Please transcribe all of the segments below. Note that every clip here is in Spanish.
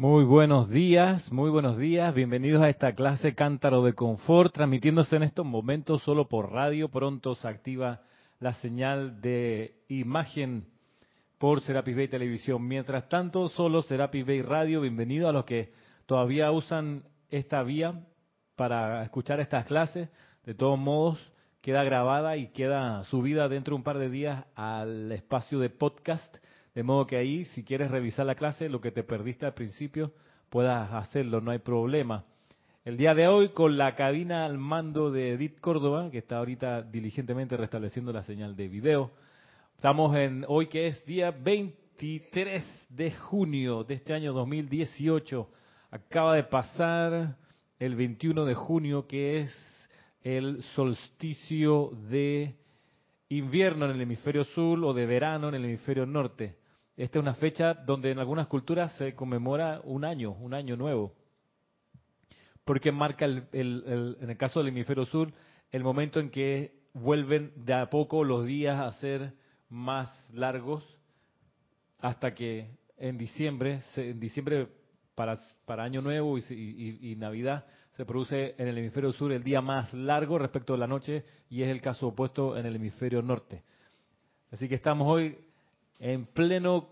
Muy buenos días, muy buenos días. Bienvenidos a esta clase Cántaro de Confort, transmitiéndose en estos momentos solo por radio. Pronto se activa la señal de imagen por Serapis Bay Televisión. Mientras tanto, solo Serapis Bay Radio. Bienvenido a los que todavía usan esta vía para escuchar estas clases. De todos modos, queda grabada y queda subida dentro de un par de días al espacio de podcast de modo que ahí, si quieres revisar la clase, lo que te perdiste al principio, puedas hacerlo, no hay problema. El día de hoy, con la cabina al mando de Edith Córdoba, que está ahorita diligentemente restableciendo la señal de video. Estamos en hoy que es día 23 de junio de este año 2018. Acaba de pasar el 21 de junio, que es el solsticio de invierno en el hemisferio sur o de verano en el hemisferio norte. Esta es una fecha donde en algunas culturas se conmemora un año, un año nuevo, porque marca, el, en el caso del hemisferio sur, el momento en que vuelven de a poco los días a ser más largos hasta que en diciembre, en diciembre para, para Año Nuevo y, y, Navidad se produce en el hemisferio sur el día más largo respecto a la noche y es el caso opuesto en el hemisferio norte. Así que estamos hoy en pleno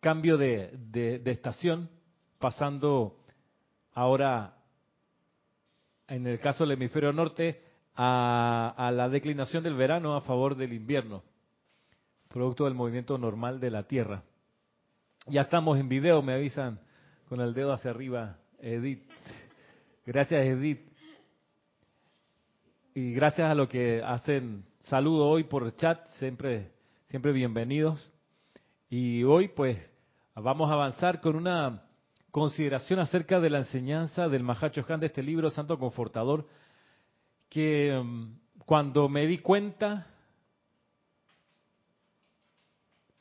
cambio de, estación, pasando ahora, en el caso del hemisferio norte, a, a, la declinación del verano a favor del invierno, producto del movimiento normal de la Tierra. Ya estamos en video, me avisan con el dedo hacia arriba, Edith. Gracias, Edith. Y gracias a lo que hacen saludo hoy por chat, siempre, siempre bienvenidos. Y hoy pues vamos a avanzar con una consideración acerca de la enseñanza del Mahacho Han de este libro Santo Confortador, que mm, cuando me di cuenta,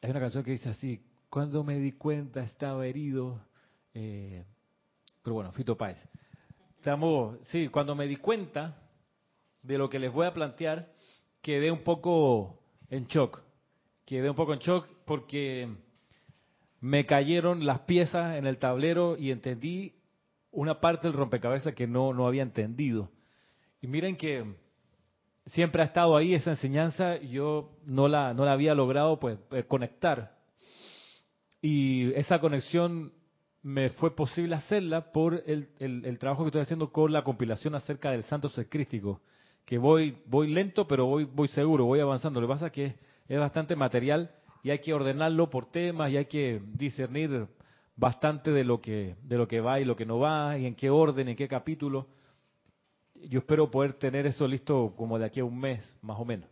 hay una canción que dice así, cuando me di cuenta estaba herido, eh, pero bueno, Fito Páez. Estamos, sí, cuando me di cuenta de lo que les voy a plantear, quedé un poco en shock quedé un poco en shock porque me cayeron las piezas en el tablero y entendí una parte del rompecabezas que no, no había entendido. Y miren que siempre ha estado ahí esa enseñanza yo no la, no la había logrado pues eh, conectar. Y esa conexión me fue posible hacerla por el, el, trabajo que estoy haciendo con la compilación acerca del santo secrístico, que voy, voy lento, pero voy, voy seguro, voy avanzando. Lo que pasa es que es bastante material y hay que ordenarlo por temas y hay que discernir bastante de lo que de lo que va y lo que no va y en qué orden, en qué capítulo. Yo espero poder tener eso listo como de aquí a un mes, más o menos.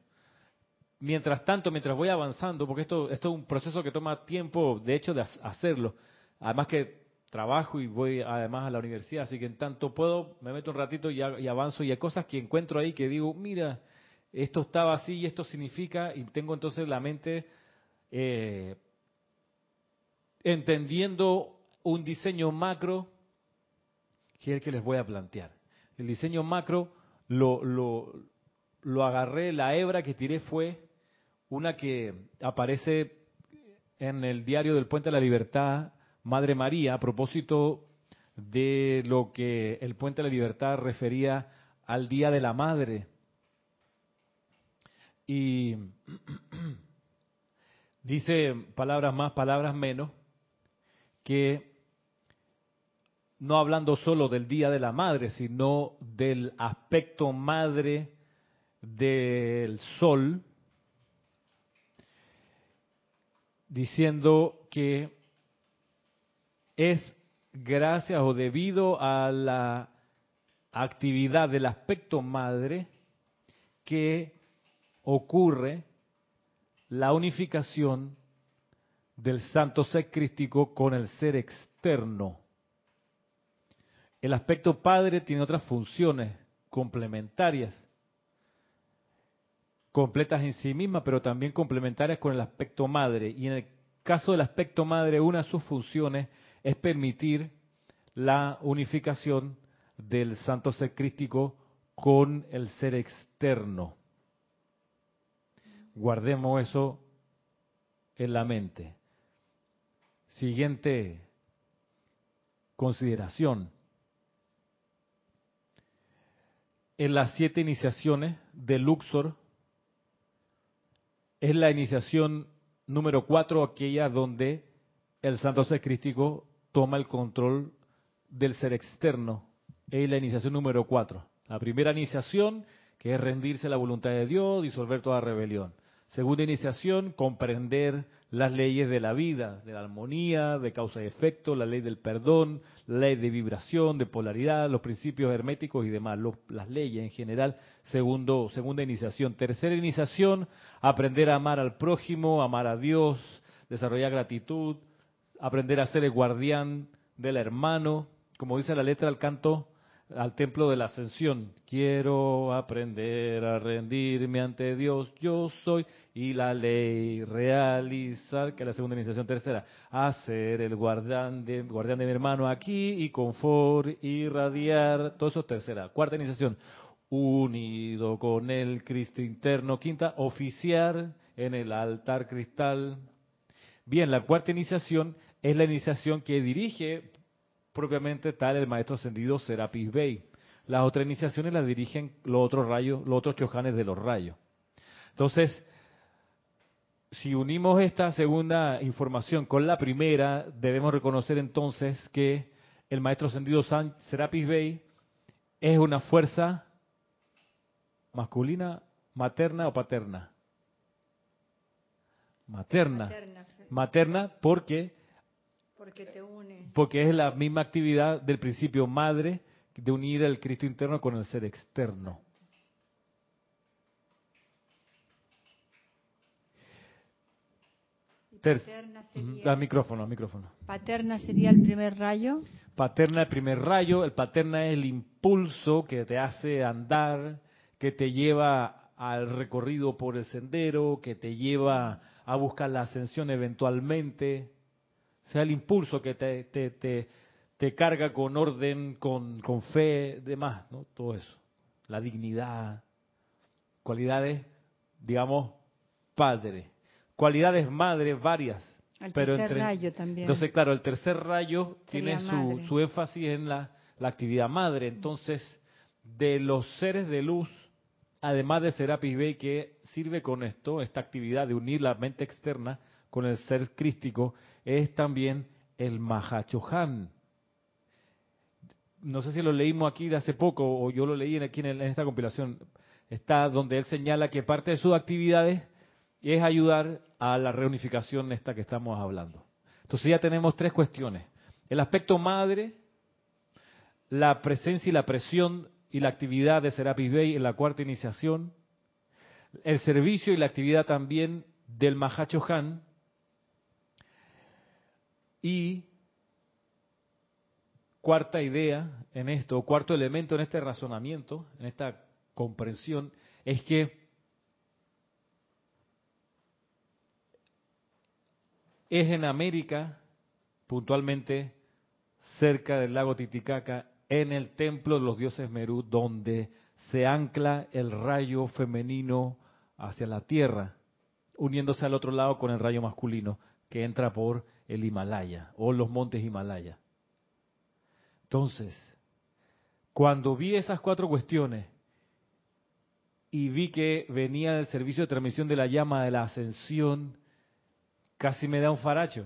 Mientras tanto, mientras voy avanzando, porque esto, esto es un proceso que toma tiempo, de hecho, de hacerlo. Además que trabajo y voy además a la universidad, así que en tanto puedo, me meto un ratito y, y avanzo y hay cosas que encuentro ahí que digo, mira, esto estaba así y esto significa, y tengo entonces la mente eh, entendiendo un diseño macro que es el que les voy a plantear. El diseño macro lo, lo, lo agarré, la hebra que tiré fue una que aparece en el diario del Puente de la Libertad, Madre María, a propósito de lo que el Puente de la Libertad refería al Día de la Madre y dice palabras más, palabras menos, que no hablando solo del Día de la Madre, sino del aspecto madre del sol, diciendo que es gracias o debido a la actividad del aspecto madre que ocurre la unificación del santo ser crístico con el ser externo. El aspecto padre tiene otras funciones complementarias, completas en sí mismas, pero también complementarias con el aspecto madre. Y en el caso del aspecto madre, una de sus funciones es permitir la unificación del santo ser crístico con el ser externo. Guardemos eso en la mente. Siguiente consideración. En las siete iniciaciones de Luxor, es la iniciación número cuatro, aquella donde el santo ser crístico toma el control del ser externo. Es la iniciación número cuatro. La primera iniciación, que es rendirse a la voluntad de Dios, disolver toda rebelión. Segunda iniciación, comprender las leyes de la vida, de la armonía, de causa y efecto, la ley del perdón, la ley de vibración, de polaridad, los principios herméticos y demás, las leyes en general. Segundo, segunda iniciación. Tercera iniciación, aprender a amar al prójimo, amar a Dios, desarrollar gratitud, aprender a ser el guardián del hermano, como dice la letra del canto, al templo de la ascensión. Quiero aprender a rendirme ante Dios, yo soy, y la ley realizar, que es la segunda iniciación tercera, hacer el guardián de, guardián de mi hermano aquí y confort, irradiar, todo eso es tercera. Cuarta iniciación, unido con el Cristo interno. Quinta, oficiar en el altar cristal. Bien, la cuarta iniciación es la iniciación que dirige propiamente tal el maestro ascendido Serapis Bey. Las otras iniciaciones las dirigen los otros rayos, los otros chojanes de los rayos. Entonces, si unimos esta segunda información con la primera, debemos reconocer entonces que el maestro ascendido Serapis Bey es una fuerza masculina, materna o paterna. Materna. Materna, materna porque porque te une. Porque es la misma actividad del principio madre de unir el Cristo interno con el ser externo. Paterna sería, al micrófono, al micrófono. Paterna sería el primer rayo. Paterna el primer rayo, el paterna es el impulso que te hace andar, que te lleva al recorrido por el sendero, que te lleva a buscar la ascensión eventualmente sea el impulso que te, te, te, carga con orden, con, con fe, demás, ¿no? Todo eso. La dignidad, cualidades, digamos, padre. Cualidades madre varias. El pero tercer rayo también. Entonces, claro, el tercer rayo tiene su, su, énfasis en la, la actividad madre. Entonces, de los seres de luz, además de Serapis Bey, que sirve con esto, esta actividad de unir la mente externa con el ser crístico, es también el Mahachohan. No sé si lo leímos aquí de hace poco o yo lo leí aquí en, esta compilación. Está donde él señala que parte de sus actividades es ayudar a la reunificación esta que estamos hablando. Entonces ya tenemos tres cuestiones. El aspecto madre, la presencia y la presión y la actividad de Serapis Bey en la cuarta iniciación, el servicio y la actividad también del Mahachohan y cuarta idea en esto, cuarto elemento en este razonamiento, en esta comprensión, es que es en América, puntualmente cerca del lago Titicaca, en el templo de los dioses Merú, donde se ancla el rayo femenino hacia la tierra, uniéndose al otro lado con el rayo masculino que entra por el Himalaya o los montes Himalaya. Entonces, cuando vi esas cuatro cuestiones y vi que venía del servicio de transmisión de la llama de la ascensión, casi me da un faracho.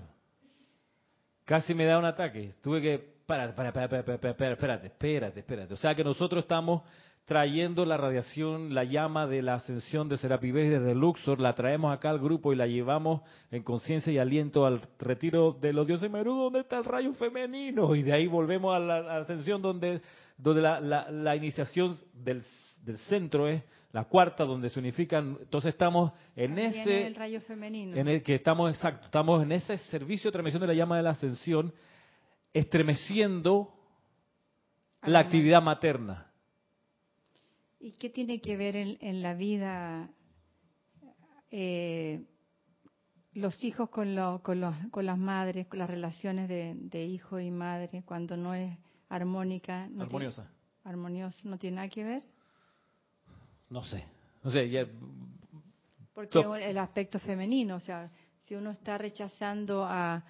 Casi me da un ataque. Tuve que, para, para, espérate, espérate, espérate. O sea que nosotros estamos trayendo la radiación, la llama de la ascensión de Serapi desde Luxor, la traemos acá al grupo y la llevamos en conciencia y aliento al retiro de los dioses Merú, donde está el rayo femenino, y de ahí volvemos a la, ascensión donde, donde la, la, iniciación del, del, centro es la cuarta, donde se unifican, entonces estamos en ese... el rayo femenino. En el que estamos, exacto, estamos en ese servicio de transmisión de la llama de la ascensión, estremeciendo la actividad materna ¿Y qué tiene que ver en, la vida eh, los hijos con, con, las madres, con las relaciones de, hijo y madre, cuando no es armónica? No armoniosa. armoniosa, ¿no tiene nada que ver? No sé. No sé, ya... Porque el aspecto femenino, o sea, si uno está rechazando a,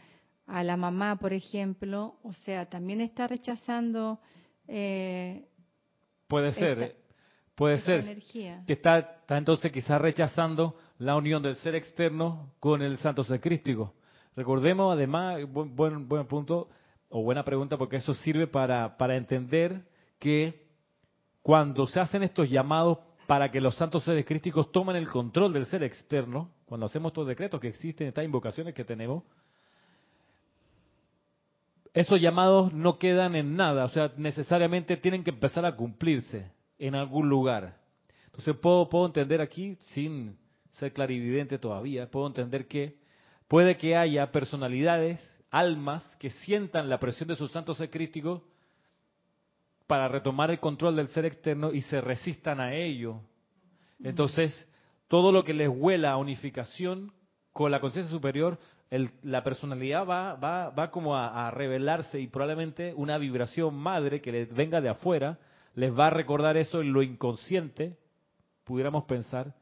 a la mamá, por ejemplo, o sea, también está rechazando. Eh, puede ser, puede ser que está, está entonces quizás rechazando la unión del ser externo con el santo ser crístico. Recordemos además, buen, buen, buen punto o buena pregunta, porque eso sirve para, para entender que cuando se hacen estos llamados para que los santos seres crísticos tomen el control del ser externo, cuando hacemos estos decretos que existen, estas invocaciones que tenemos, esos llamados no quedan en nada, o sea, necesariamente tienen que empezar a cumplirse en algún lugar. Entonces puedo, puedo entender aquí, sin ser clarividente todavía, puedo entender que puede que haya personalidades, almas, que sientan la presión de sus santos ser críticos para retomar el control del ser externo y se resistan a ello. Entonces, todo lo que les huela a unificación con la conciencia superior la personalidad va, va, va como a, revelarse y probablemente una vibración madre que les venga de afuera les va a recordar eso en lo inconsciente, pudiéramos pensar,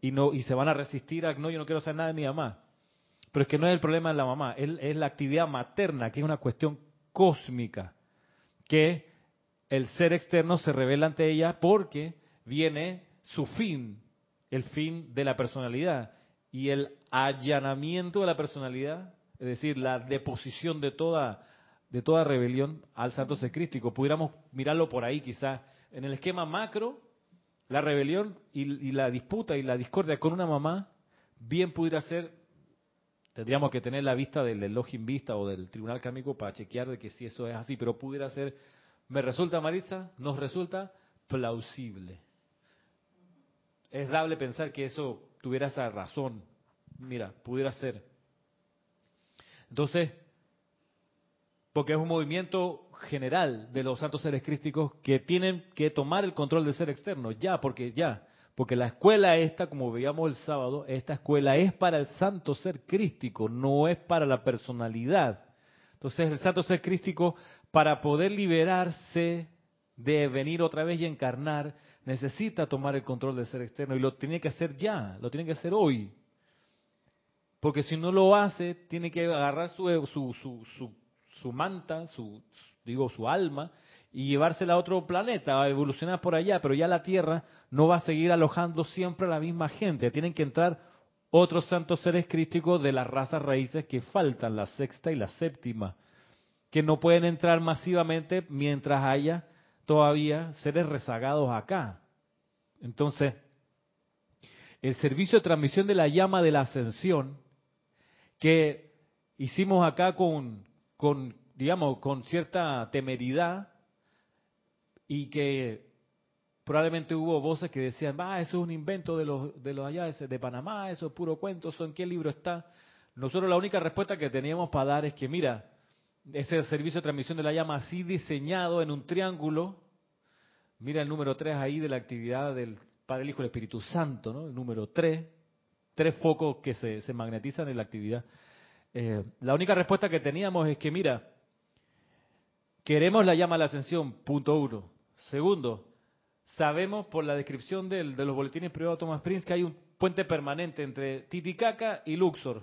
y no y se van a resistir a, no, yo no quiero hacer nada de mi mamá. Pero es que no es el problema de la mamá, es, es la actividad materna, que es una cuestión cósmica, que el ser externo se revela ante ella porque viene su fin, el fin de la personalidad y el allanamiento de la personalidad, es decir, la deposición de toda de toda rebelión al santo secrístico. Pudiéramos mirarlo por ahí quizás. En el esquema macro, la rebelión y, la disputa y la discordia con una mamá bien pudiera ser, tendríamos que tener la vista del Elohim Vista o del Tribunal Cámico para chequear de que si eso es así, pero pudiera ser, me resulta Marisa, nos resulta plausible. Es dable pensar que eso tuviera esa razón. Mira, pudiera ser. Entonces, porque es un movimiento general de los santos seres crísticos que tienen que tomar el control del ser externo, ya, porque ya, porque la escuela esta, como veíamos el sábado, esta escuela es para el santo ser crístico, no es para la personalidad. Entonces, el santo ser crístico, para poder liberarse de venir otra vez y encarnar, necesita tomar el control del ser externo y lo tiene que hacer ya, lo tiene que hacer hoy. Porque si no lo hace, tiene que agarrar su, su, su, su, manta, su, digo, su alma, y llevársela a otro planeta, a evolucionar por allá, pero ya la Tierra no va a seguir alojando siempre a la misma gente. Tienen que entrar otros santos seres crísticos de las razas raíces que faltan, la sexta y la séptima, que no pueden entrar masivamente mientras haya todavía seres rezagados acá. Entonces, el servicio de transmisión de la llama de la ascensión que hicimos acá con, con digamos, con cierta temeridad y que probablemente hubo voces que decían, ah, eso es un invento de los, de los allá de Panamá, eso es puro cuento, ¿eso en qué libro está? Nosotros la única respuesta que teníamos para dar es que, mira, ese servicio de transmisión de la llama así diseñado en un triángulo, Mira el número 3 ahí de la actividad del Padre, el Hijo y el Espíritu Santo, ¿no? El número 3, tres focos que se, se magnetizan en la actividad. Eh, la única respuesta que teníamos es que, mira, queremos la llama a la ascensión, punto uno. Segundo, sabemos por la descripción de los boletines privados de Thomas Prince que hay un puente permanente entre Titicaca y Luxor.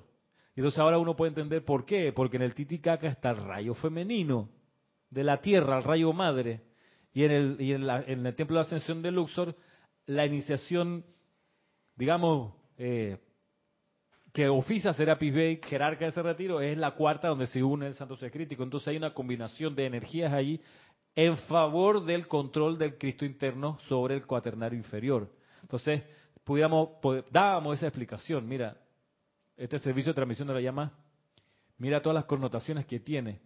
Y entonces ahora uno puede entender por qué, porque en el Titicaca está el rayo femenino de la tierra, el rayo madre. Y en el, y en, el templo de ascensión de Luxor, la iniciación, digamos, eh, que oficia Serapis Bey, jerarca de ese retiro, es la cuarta donde se une el Santo Crítico. Entonces hay una combinación de energías allí en favor del control del Cristo interno sobre el cuaternario inferior. Entonces, pudiéramos, dábamos esa explicación. Mira, este servicio de transmisión de la llama, mira todas las connotaciones que tiene.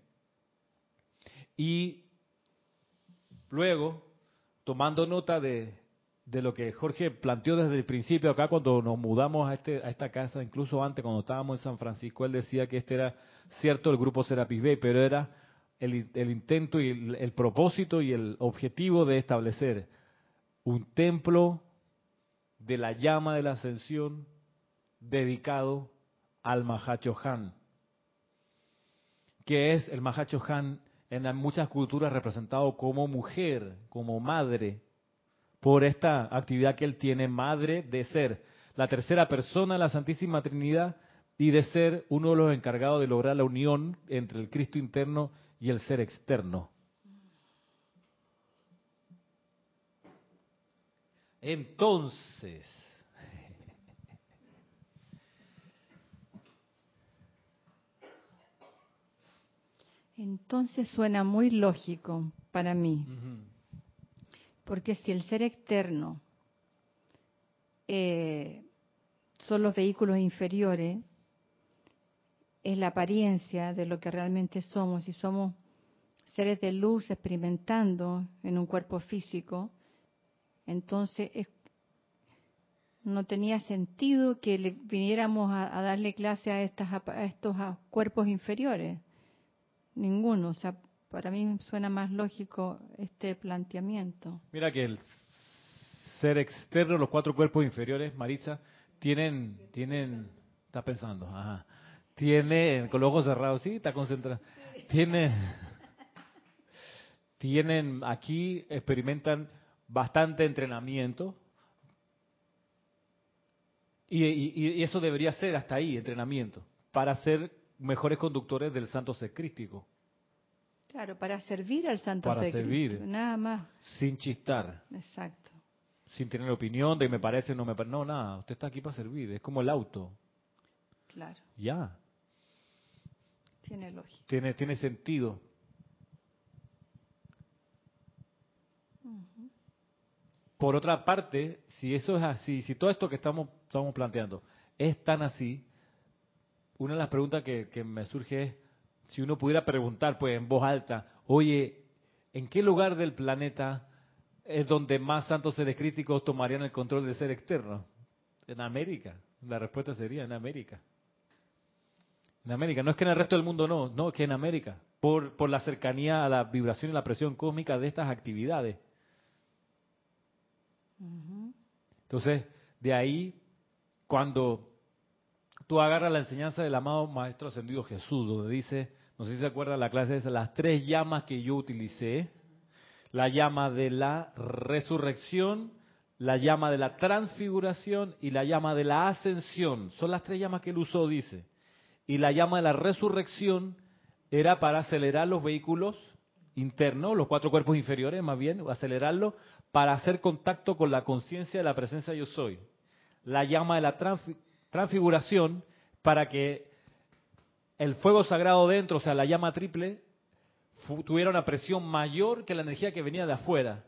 Y Luego, tomando nota de, lo que Jorge planteó desde el principio acá cuando nos mudamos a, este, a esta casa, incluso antes cuando estábamos en San Francisco, él decía que este era cierto el grupo Serapis Bay, pero era el, el intento y el, el, propósito y el objetivo de establecer un templo de la llama de la ascensión dedicado al Mahacho Han, que es el Mahacho Han en muchas culturas representado como mujer, como madre, por esta actividad que él tiene, madre de ser, la tercera persona de la Santísima Trinidad, y de ser uno de los encargados de lograr la unión entre el Cristo interno y el ser externo. Entonces, entonces suena muy lógico para mí, porque si el ser externo eh, son los vehículos inferiores, es la apariencia de lo que realmente somos y somos seres de luz experimentando en un cuerpo físico, entonces no tenía sentido que le viniéramos a, darle clase a, estas, a estos cuerpos inferiores. Ninguno. O sea, para mí suena más lógico este planteamiento. Mira que el ser externo, los cuatro cuerpos inferiores, Marisa, tienen, tienen, está pensando, ajá, tiene, con los ojos cerrados, sí, está concentrado, tiene, tienen, aquí experimentan bastante entrenamiento, y, y, eso debería ser hasta ahí, entrenamiento, para ser mejores conductores del santo ser crístico. Claro, para servir al santo para servir, nada más. Sin chistar. Exacto sin tener opinión de me parece, no me parece. No, nada, usted está aquí para servir, es como el auto. Claro. Ya. Tiene lógica. Tiene, tiene sentido. Por otra parte, si eso es así, si todo esto que estamos, estamos planteando es tan así, una de las preguntas que, que me surge es, si uno pudiera preguntar pues en voz alta, oye, ¿en qué lugar del planeta es donde más santos seres críticos tomarían el control del ser externo. En América. La respuesta sería en América. En América. No es que en el resto del mundo no, no, que en América. Por, por la cercanía a la vibración y la presión cósmica de estas actividades. Entonces, de ahí, cuando tú agarras la enseñanza del amado Maestro Ascendido Jesús, donde dice, no sé si se acuerdan la clase de las tres llamas que yo utilicé, la llama de la resurrección, la llama de la transfiguración y la llama de la ascensión. Son las tres llamas que él usó, dice. Y la llama de la resurrección era para acelerar los vehículos internos, los cuatro cuerpos inferiores más bien, acelerarlo para hacer contacto con la conciencia de la presencia yo soy. La llama de la transfiguración para que el fuego sagrado dentro, o sea, la llama triple, tuviera una presión mayor que la energía que venía de afuera.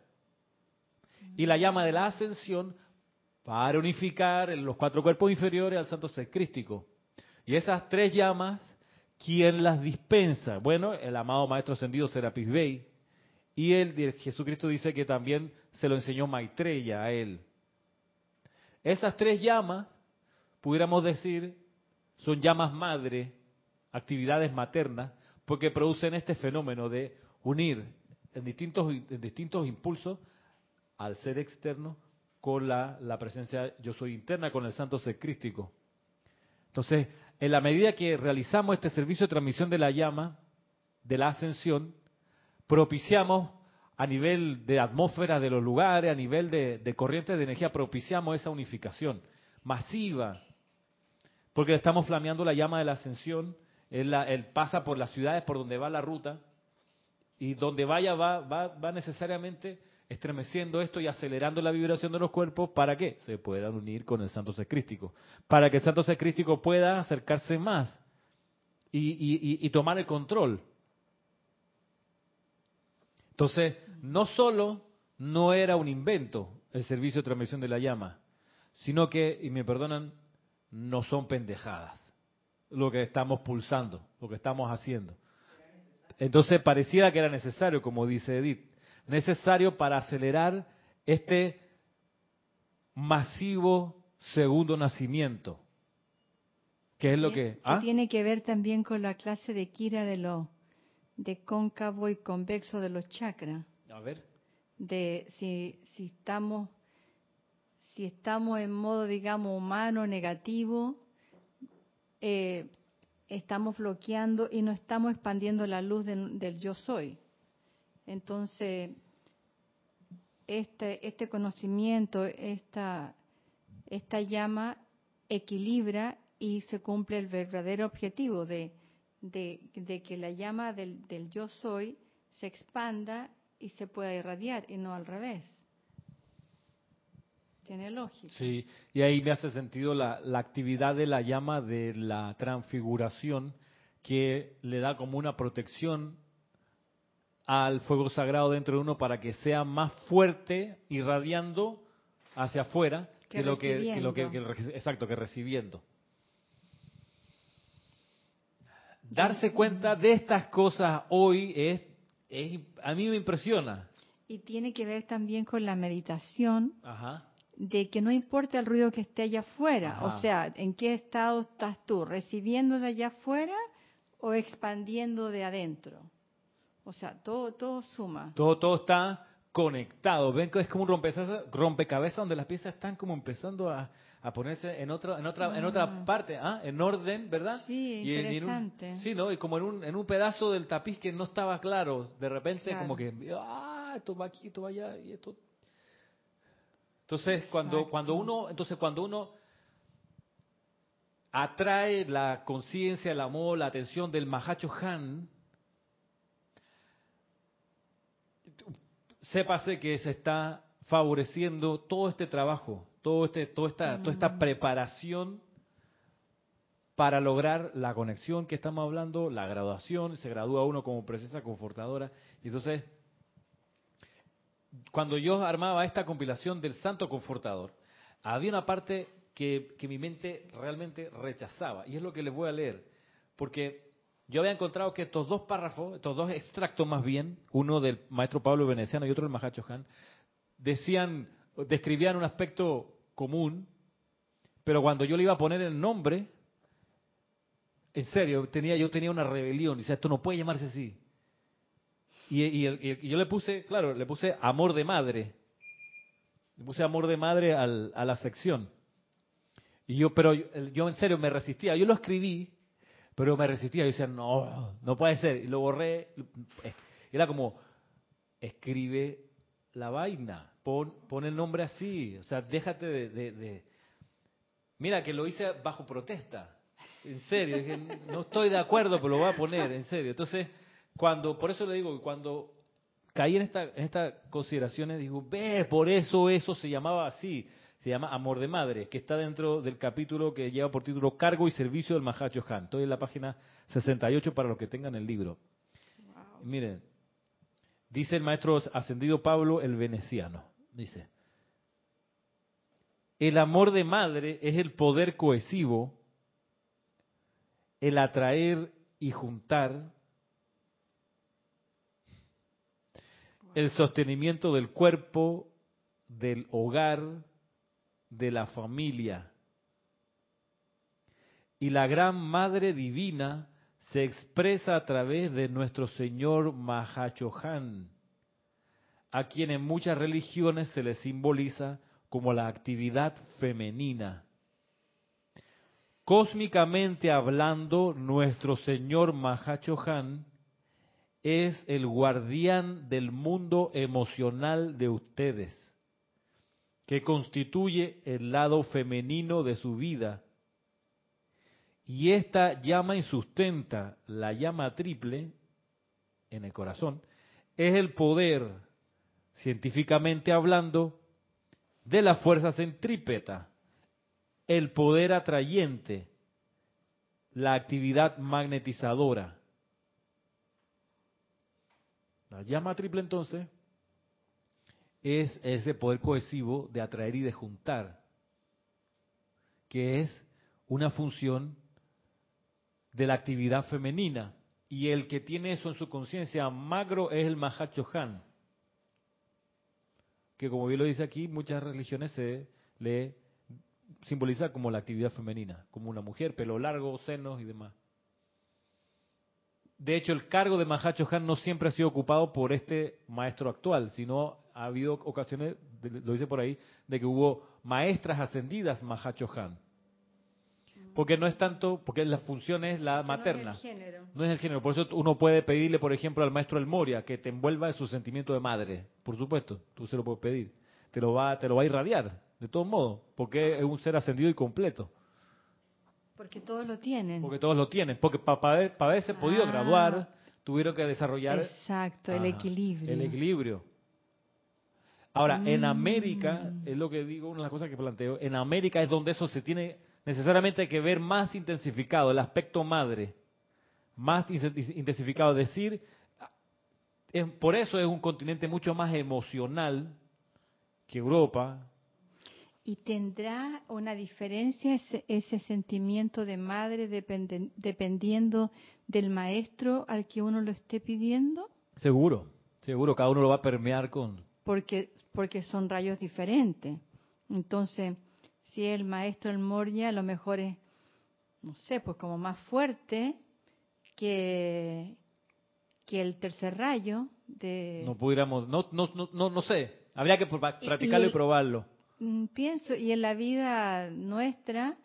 Y la llama de la ascensión para unificar los cuatro cuerpos inferiores al santo ser crístico. Y esas tres llamas, ¿quién las dispensa? Bueno, el amado Maestro Ascendido Serapis Bey. Y él, Jesucristo dice que también se lo enseñó Maitreya a él. Esas tres llamas, pudiéramos decir, son llamas madre, actividades maternas, porque producen este fenómeno de unir en distintos, en distintos impulsos al ser externo con la, la, presencia yo soy interna, con el santo ser crístico. Entonces, en la medida que realizamos este servicio de transmisión de la llama, de la ascensión, propiciamos a nivel de atmósfera de los lugares, a nivel de, de corrientes de energía, propiciamos esa unificación masiva, porque estamos flameando la llama de la ascensión él, pasa por las ciudades por donde va la ruta y donde vaya va, va, necesariamente estremeciendo esto y acelerando la vibración de los cuerpos. Para que se puedan unir con el santo secrístico, para que el santo secrístico pueda acercarse más y, y tomar el control. Entonces, no solo no era un invento el servicio de transmisión de la llama, sino que, y me perdonan, no son pendejadas lo que estamos pulsando, lo que estamos haciendo. Entonces pareciera que era necesario, como dice Edith, necesario para acelerar este masivo segundo nacimiento. ¿Qué es lo que, ¿ah? tiene que ver también con la clase de Kira de lo de cóncavo y convexo de los chakras. A ver. De si, si estamos si estamos en modo digamos humano negativo eh, estamos bloqueando y no estamos expandiendo la luz del yo soy. Entonces, este, este conocimiento, esta, esta llama equilibra y se cumple el verdadero objetivo de, de, que la llama del, del yo soy se expanda y se pueda irradiar y no al revés. Tiene lógica. Sí, y ahí me hace sentido la, la actividad de la llama de la transfiguración que le da como una protección al fuego sagrado dentro de uno para que sea más fuerte irradiando hacia afuera que, lo que, lo que, exacto que recibiendo. Darse cuenta de estas cosas hoy es, es a mí me impresiona. Y tiene que ver también con la meditación. De que no importa el ruido que esté allá afuera, o sea, en qué estado estás tú, recibiendo de allá afuera o expandiendo de adentro. O sea, todo, todo suma. Todo, todo está conectado. Ven que es como un rompecabezas, donde las piezas están como empezando a, ponerse en otra, en otra, en otra mm. parte, ¿ah? en orden, ¿verdad? Sí, interesante. sí, ¿no? Y como en un, en un pedazo del tapiz que no estaba claro, de repente como que, ah, esto va aquí, esto va allá, y esto. Entonces, cuando, cuando uno, entonces cuando uno atrae la conciencia, el amor, la atención del Mahacho Han, sépase que se está favoreciendo todo este trabajo, todo este, toda, esta, toda esta preparación para lograr la conexión que estamos hablando, la graduación, se gradúa uno como presencia confortadora. Y entonces, cuando yo armaba esta compilación del Santo Confortador, había una parte que, mi mente realmente rechazaba, y es lo que les voy a leer, porque yo había encontrado que estos dos párrafos, estos dos extractos más bien, uno del maestro Pablo Veneciano y otro del Mahacho Han, describían un aspecto común, pero cuando yo le iba a poner el nombre, en serio, tenía, yo tenía una rebelión, y decía, esto no puede llamarse así. Y, yo le puse, claro, le puse amor de madre. Le puse amor de madre a la sección. Y yo, pero yo en serio me resistía. Yo lo escribí pero me resistía, yo decía, no, no puede ser. Y lo borré. Era como, escribe la vaina, pon, el nombre así. O sea, déjate de, Mira, que lo hice bajo protesta. En serio, dije, no estoy de acuerdo, pero lo voy a poner, en serio. Entonces, cuando, por eso le digo, cuando caí en, esta, estas consideraciones, digo, ve, por eso eso se llamaba así se llama Amor de Madre, que está dentro del capítulo que lleva por título Cargo y Servicio del Mahacho Han. Estoy en la página 68 para los que tengan el libro. Miren, dice el maestro ascendido Pablo el Veneciano, dice, el amor de madre es el poder cohesivo, el atraer y juntar, el sostenimiento del cuerpo, del hogar, de la familia. Y la gran Madre Divina se expresa a través de nuestro Señor Mahachohan, a quien en muchas religiones se le simboliza como la actividad femenina. Cósmicamente hablando, nuestro Señor Mahachohan es el guardián del mundo emocional de ustedes que constituye el lado femenino de su vida. Y esta llama y sustenta la llama triple en el corazón, es el poder, científicamente hablando, de la fuerza centrípeta, el poder atrayente, la actividad magnetizadora. La llama triple entonces es ese poder cohesivo de atraer y de juntar, que es una función de la actividad femenina. Y el que tiene eso en su conciencia magro es el Mahachohan, que como bien lo dice aquí, muchas religiones se le simboliza como la actividad femenina, como una mujer, pelo largo, senos y demás. De hecho, el cargo de Mahachohan no siempre ha sido ocupado por este maestro actual, sino ha habido ocasiones, lo dice por ahí, de que hubo maestras ascendidas Mahachohan. Porque no es tanto, porque la función es la materna. No es el género. No es el género. Por eso uno puede pedirle, por ejemplo, al maestro El Moria que te envuelva en su sentimiento de madre. Por supuesto, tú se lo puedes pedir. Te lo va, te lo va a irradiar, de todos modos, porque es un ser ascendido y completo. Porque todos lo tienen. Porque todos lo tienen. Porque para, haberse podido Ah. graduar, tuvieron que desarrollar Exacto, el Ajá, equilibrio. El equilibrio. Ahora, en Mm. América, es lo que digo, una de las cosas que planteo, en América es donde eso se tiene necesariamente que ver más intensificado, el aspecto madre, más intensificado. Es decir, es- por eso es un continente mucho más emocional que Europa. ¿Y tendrá una diferencia ese, ese sentimiento de madre dependiendo del maestro al que uno lo esté pidiendo? Seguro, seguro, cada uno lo va a permear con... Porque, porque son rayos diferentes. Entonces, si el maestro el Moria a lo mejor es, no sé, pues como más fuerte que, que el tercer rayo de... No pudiéramos, no, no, no, no, no sé, habría que proba- Y- y practicarlo y, probarlo. Mm, Pienso, y en la vida nuestra,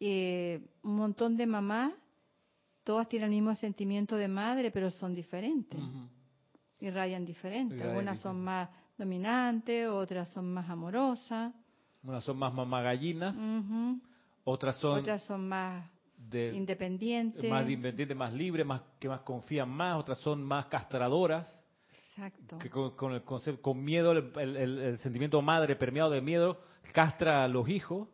un montón de mamás, todas tienen el mismo sentimiento de madre, pero son diferentes, Ujú. irradian diferente. Irradian Algunas son más dominantes, otras son más amorosas, Unas son más mamá gallinas, ujú, otras son otras son más de, independientes. más independientes, más libres, más que más confían más, otras son más castradoras, Exacto. que con, con el concepto, con miedo, el, el- sentimiento madre permeado de miedo castra a los hijos,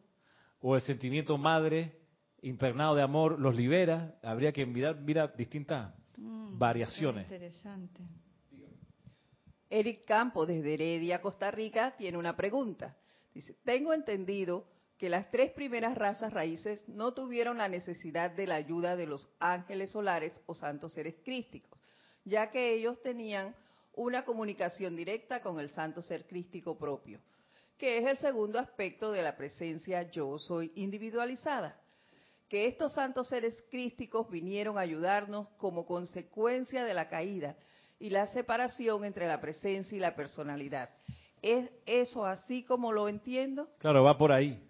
o el sentimiento madre impregnado de amor los libera. Habría que mirar, mira distintas Mm, variaciones. Interesante. Eric Campo, desde Heredia, Costa Rica, tiene una pregunta. Dice, tengo entendido que las tres primeras razas raíces no tuvieron la necesidad de la ayuda de los ángeles solares o santos seres crísticos, ya que ellos tenían una comunicación directa con el santo ser crístico propio, que es el segundo aspecto de la presencia yo soy individualizada. Que estos santos seres crísticos vinieron a ayudarnos como consecuencia de la caída y la separación entre la presencia y la personalidad. ¿Es eso así como lo entiendo? Claro, va por ahí.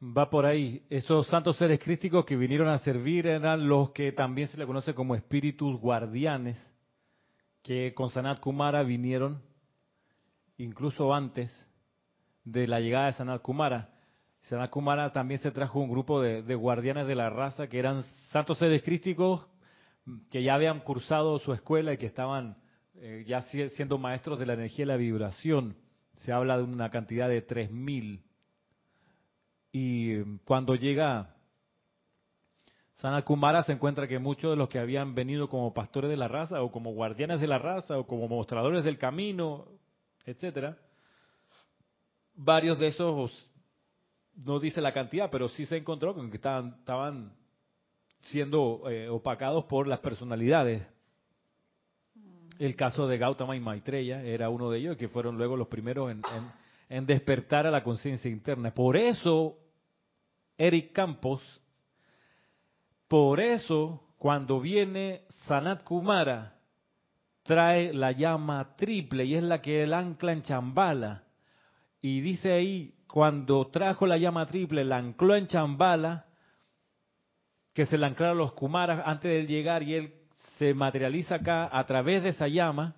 Va por ahí. Esos santos seres crísticos que vinieron a servir eran los que también se le conoce como espíritus guardianes, que con Sanat Kumara vinieron incluso antes de la llegada de Sanat Kumara. Sanat Kumara también se trajo un grupo de, guardianes de la raza que eran santos seres crísticos que ya habían cursado su escuela y que estaban eh, ya si- siendo maestros de la energía y la vibración. Se habla de una cantidad de 3.000. Y eh, cuando llega Sanat Kumara se encuentra que muchos de los que habían venido como pastores de la raza o como guardianes de la raza o como mostradores del camino, etcétera, varios de esos no dice la cantidad, pero sí se encontró con que estaban, estaban siendo eh, opacados por las personalidades. El caso de Gautama y Maitreya era uno de ellos, que fueron luego los primeros en, en- en despertar a la conciencia interna. Por eso, Eric Campos, por eso, cuando viene Sanat Kumara, trae la llama triple y es la que él ancla en Chambala. Y dice ahí, cuando trajo la llama triple, la ancló en Chambala, que se la anclaron los Kumaras antes de él llegar y él se materializa acá a través de esa llama.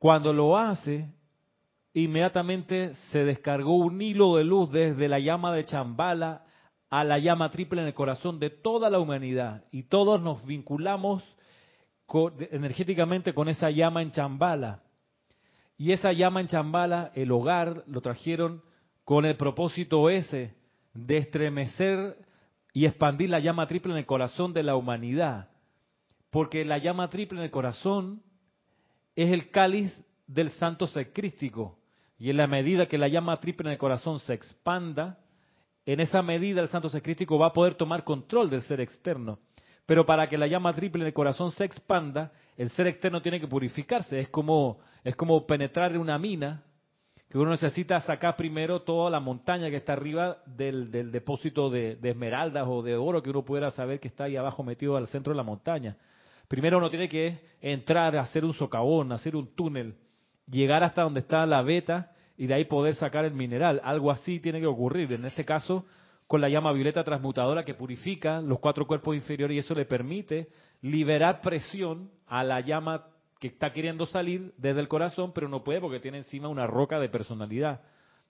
Cuando lo hace, inmediatamente se descargó un hilo de luz desde la llama de Chambala a la llama triple en el corazón de toda la humanidad y todos nos vinculamos energéticamente con esa llama en Chambala. Y esa llama en Chambala, el hogar, lo trajeron con el propósito ese de estremecer y expandir la llama triple en el corazón de la humanidad. Porque la llama triple en el corazón es el cáliz del santo ser crístico. Y en la medida que la llama triple en el corazón se expanda, en esa medida el santo ser crístico va a poder tomar control del ser externo. Pero para que la llama triple en el corazón se expanda, el ser externo tiene que purificarse. Es como, es como penetrar en una mina, que uno necesita sacar primero toda la montaña que está arriba del, del depósito de, de esmeraldas o de oro que uno pudiera saber que está ahí abajo metido al centro de la montaña. Primero uno tiene que entrar, hacer un socavón, hacer un túnel, llegar hasta donde está la veta y de ahí poder sacar el mineral. Algo así tiene que ocurrir. En este caso, con la llama violeta transmutadora que purifica los cuatro cuerpos inferiores y eso le permite liberar presión a la llama que está queriendo salir desde el corazón, pero no puede porque tiene encima una roca de personalidad.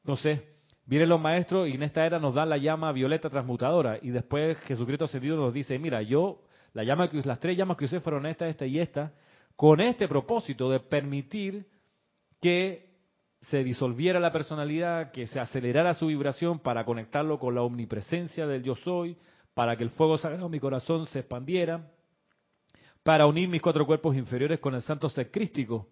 Entonces, Vienen los maestros y en esta era nos dan la llama violeta transmutadora. Y después Jesucristo ascendido nos dice, mira, yo, la llama que, las tres llamas que usé fueron esta, esta y esta, con este propósito de permitir que se disolviera la personalidad, que se acelerara su vibración para conectarlo con la omnipresencia del yo soy, para que el fuego sagrado de mi corazón se expandiera, para unir mis cuatro cuerpos inferiores con el santo ser crístico.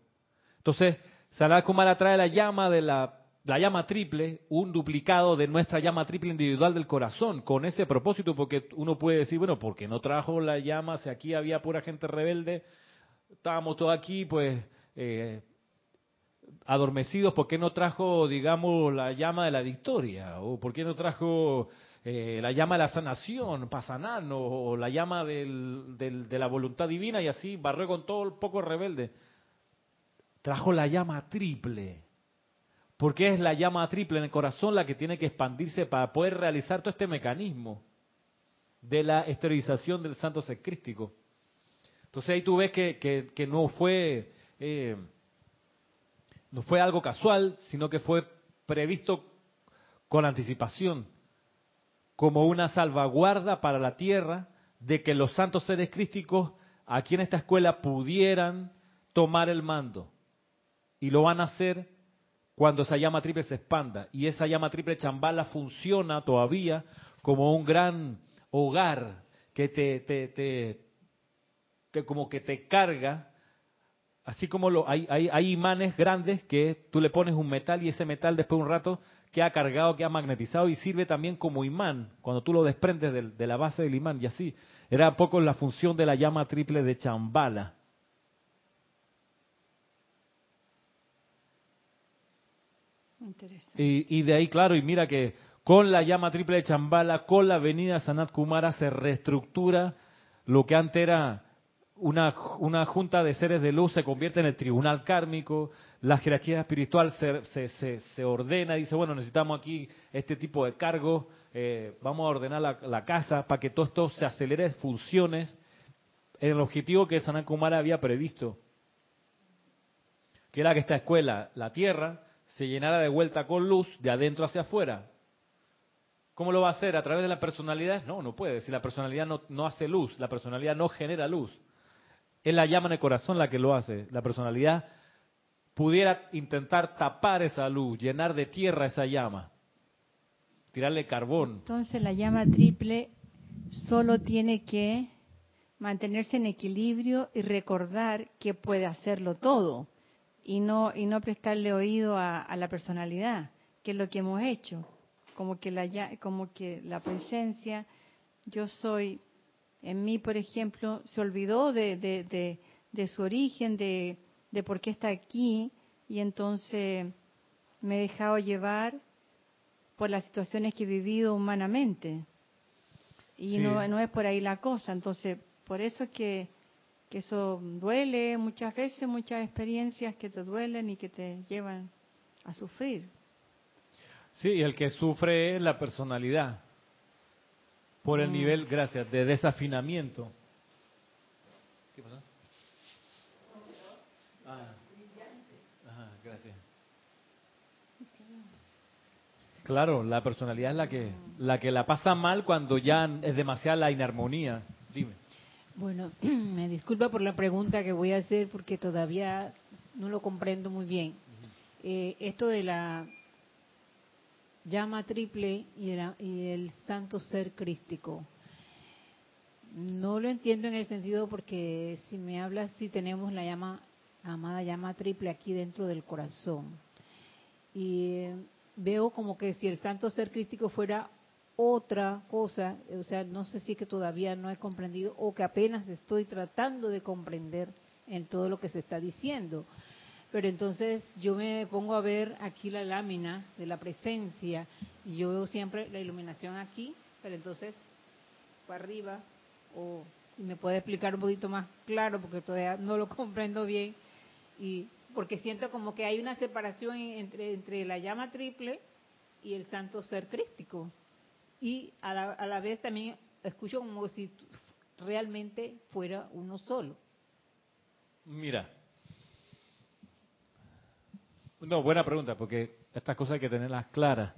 Entonces, Sanat Kumara trae la llama de la, la llama triple, un duplicado de nuestra llama triple individual del corazón, con ese propósito, porque uno puede decir, bueno, ¿por qué no trajo la llama si aquí había pura gente rebelde? Estábamos todos aquí, pues, eh, adormecidos, ¿por qué no trajo, digamos, la llama de la victoria? ¿O por qué no trajo eh, la llama de la sanación para sanarnos? ¿O la llama del, de la voluntad divina y así barré con todo el poco rebelde? Trajo la llama triple. Porque es la llama triple en el corazón la que tiene que expandirse para poder realizar todo este mecanismo de la esterilización del santo secrístico. Entonces ahí tú ves que, que, no fue... Eh, no fue algo casual, sino que fue previsto con anticipación, como una salvaguarda para la tierra de que los santos seres crísticos aquí en esta escuela pudieran tomar el mando. Y lo van a hacer cuando esa llama triple se expanda. Y esa llama triple chambala funciona todavía como un gran hogar que te, te, te que como que te carga Así como lo, hay, hay, imanes grandes que tú le pones un metal y ese metal después de un rato queda cargado, queda magnetizado y sirve también como imán cuando tú lo desprendes de, de la base del imán. Y así era poco la función de la llama triple de Chambala. Y, y, de ahí, claro, y mira que con la llama triple de Chambala, con la venida Sanat Kumara, se reestructura lo que antes era una, una, junta de seres de luz se convierte en el tribunal kármico, la jerarquía espiritual se, se, se, se ordena, dice, bueno, necesitamos aquí este tipo de cargos, eh, vamos a ordenar la, casa para que todo esto se acelere funciones en el objetivo que Sanat Kumara había previsto, que era que esta escuela, la Tierra, se llenara de vuelta con luz de adentro hacia afuera. ¿Cómo lo va a hacer? ¿A través de la personalidad? No, no puede. Si la personalidad no, no hace luz, la personalidad no genera luz. Es la llama en el corazón la que lo hace. La personalidad pudiera intentar tapar esa luz, llenar de tierra esa llama, tirarle carbón. Entonces la llama triple solo tiene que mantenerse en equilibrio y recordar que puede hacerlo todo y no y no prestarle oído a, la personalidad, que es lo que hemos hecho, como que la como que la presencia yo soy en mí, por ejemplo, se olvidó de, de, de, su origen, de, de por qué está aquí, y entonces me he dejado llevar por las situaciones que he vivido humanamente. Y no, no es por ahí la cosa. Entonces, por eso es que, que eso duele muchas veces, muchas experiencias que te duelen y que te llevan a sufrir. Sí, el que sufre es la personalidad por el mm. nivel, gracias, de desafinamiento. ¿Qué pasó? Ah. Ajá, gracias. Claro, la personalidad es la que la que la pasa mal cuando ya es demasiada la inarmonía. Dime. Bueno, me disculpa por la pregunta que voy a hacer porque todavía no lo comprendo muy bien. eh, esto de la llama triple y el, santo ser crístico. No lo entiendo en el sentido porque si me hablas, si tenemos la llama, amada llama triple aquí dentro del corazón. Y veo como que si el santo ser crístico fuera otra cosa, o sea, no sé si que todavía no he comprendido o que apenas estoy tratando de comprender en todo lo que se está diciendo. Pero entonces yo me pongo a ver aquí la lámina de la presencia y yo veo siempre la iluminación aquí, pero entonces para arriba, o si me puede explicar un poquito más claro, porque todavía no lo comprendo bien, y porque siento como que hay una separación entre, entre la llama triple y el santo ser crístico. Y a la, a la vez también escucho como si realmente fuera uno solo. Mira, no, buena pregunta, porque estas cosas hay que tenerlas claras.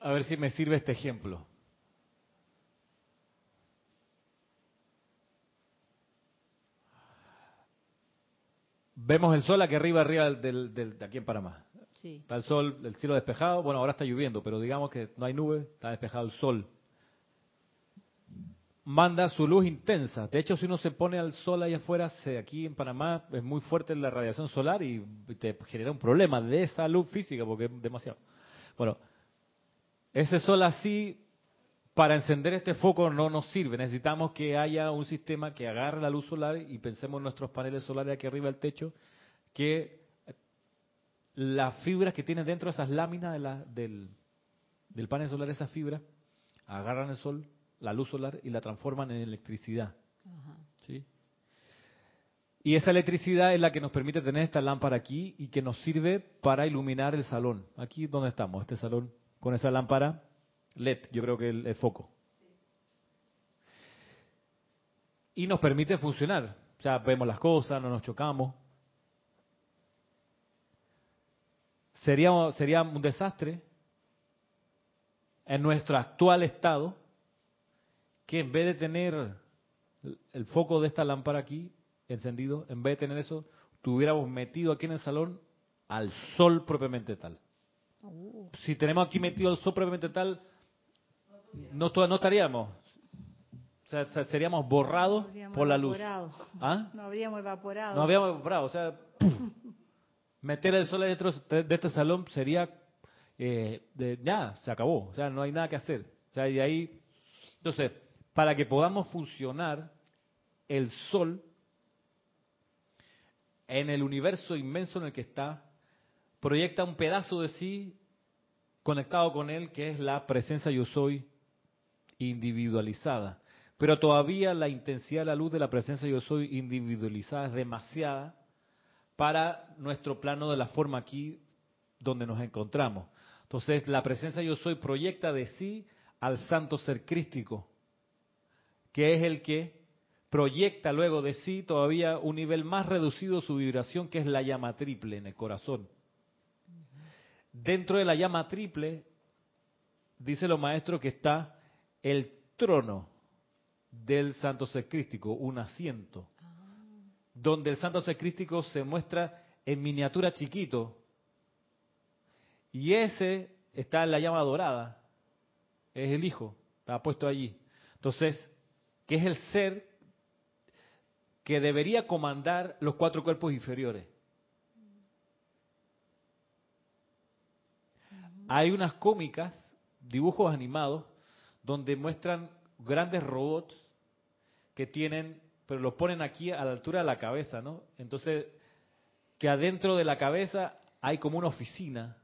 A ver si me sirve este ejemplo. Vemos el sol aquí arriba, arriba del, de aquí en Panamá. Sí. Está el sol, el cielo despejado. Bueno, ahora está lloviendo, pero digamos que no hay nube, está despejado el sol. Manda su luz intensa. De hecho, si uno se pone al sol ahí afuera, aquí en Panamá es muy fuerte la radiación solar y te genera un problema de salud física porque es demasiado. Bueno, ese sol así, para encender este foco no nos sirve. Necesitamos que haya un sistema que agarre la luz solar y pensemos en nuestros paneles solares aquí arriba del techo, que las fibras que tienen dentro de esas láminas de la, del, del panel solar, esas fibras, agarran el sol, la luz solar y la transforman en electricidad. Ajá. ¿sí? Y esa electricidad es la que nos permite tener esta lámpara aquí y que nos sirve para iluminar el salón. Aquí donde estamos, este salón, con esa lámpara LED, yo creo que el, el foco. Y nos permite funcionar. O sea, vemos las cosas, no nos chocamos. Sería, sería un desastre en nuestro actual estado que en vez de tener el- foco de esta lámpara aquí encendido, en vez de tener eso, tuviéramos metido aquí en el salón al sol propiamente tal. Uh, Si tenemos aquí metido al sol propiamente tal, no, estaríamos. O sea, se- seríamos borrados No habríamos por la luz. ¿Ah? No habríamos evaporado. No habíamos evaporado. O sea, ¡puf! meter el sol dentro de este salón sería, eh, de, ya, se acabó. O sea, no hay nada que hacer. O sea, y ahí, entonces, para que podamos funcionar, el sol en el universo inmenso en el que está, proyecta un pedazo de sí conectado con él, que es la presencia yo soy individualizada. Pero todavía la intensidad de la luz de la presencia yo soy individualizada es demasiada para nuestro plano de la forma aquí donde nos encontramos. Entonces, la presencia yo soy proyecta de sí al santo ser crístico, que es el que proyecta luego de sí todavía un nivel más reducido su vibración, que es la llama triple en el corazón. Dentro de la llama triple, dice los maestros que está el trono del santo ser crístico, un asiento, donde el santo ser crístico se muestra en miniatura chiquito, y ese está en la llama dorada, es el hijo, está puesto allí. Entonces, que es el ser que debería comandar los cuatro cuerpos inferiores. Hay unas cómicas, dibujos animados, donde muestran grandes robots que tienen, pero los ponen aquí a la altura de la cabeza, ¿no? Entonces, que adentro de la cabeza hay como una oficina,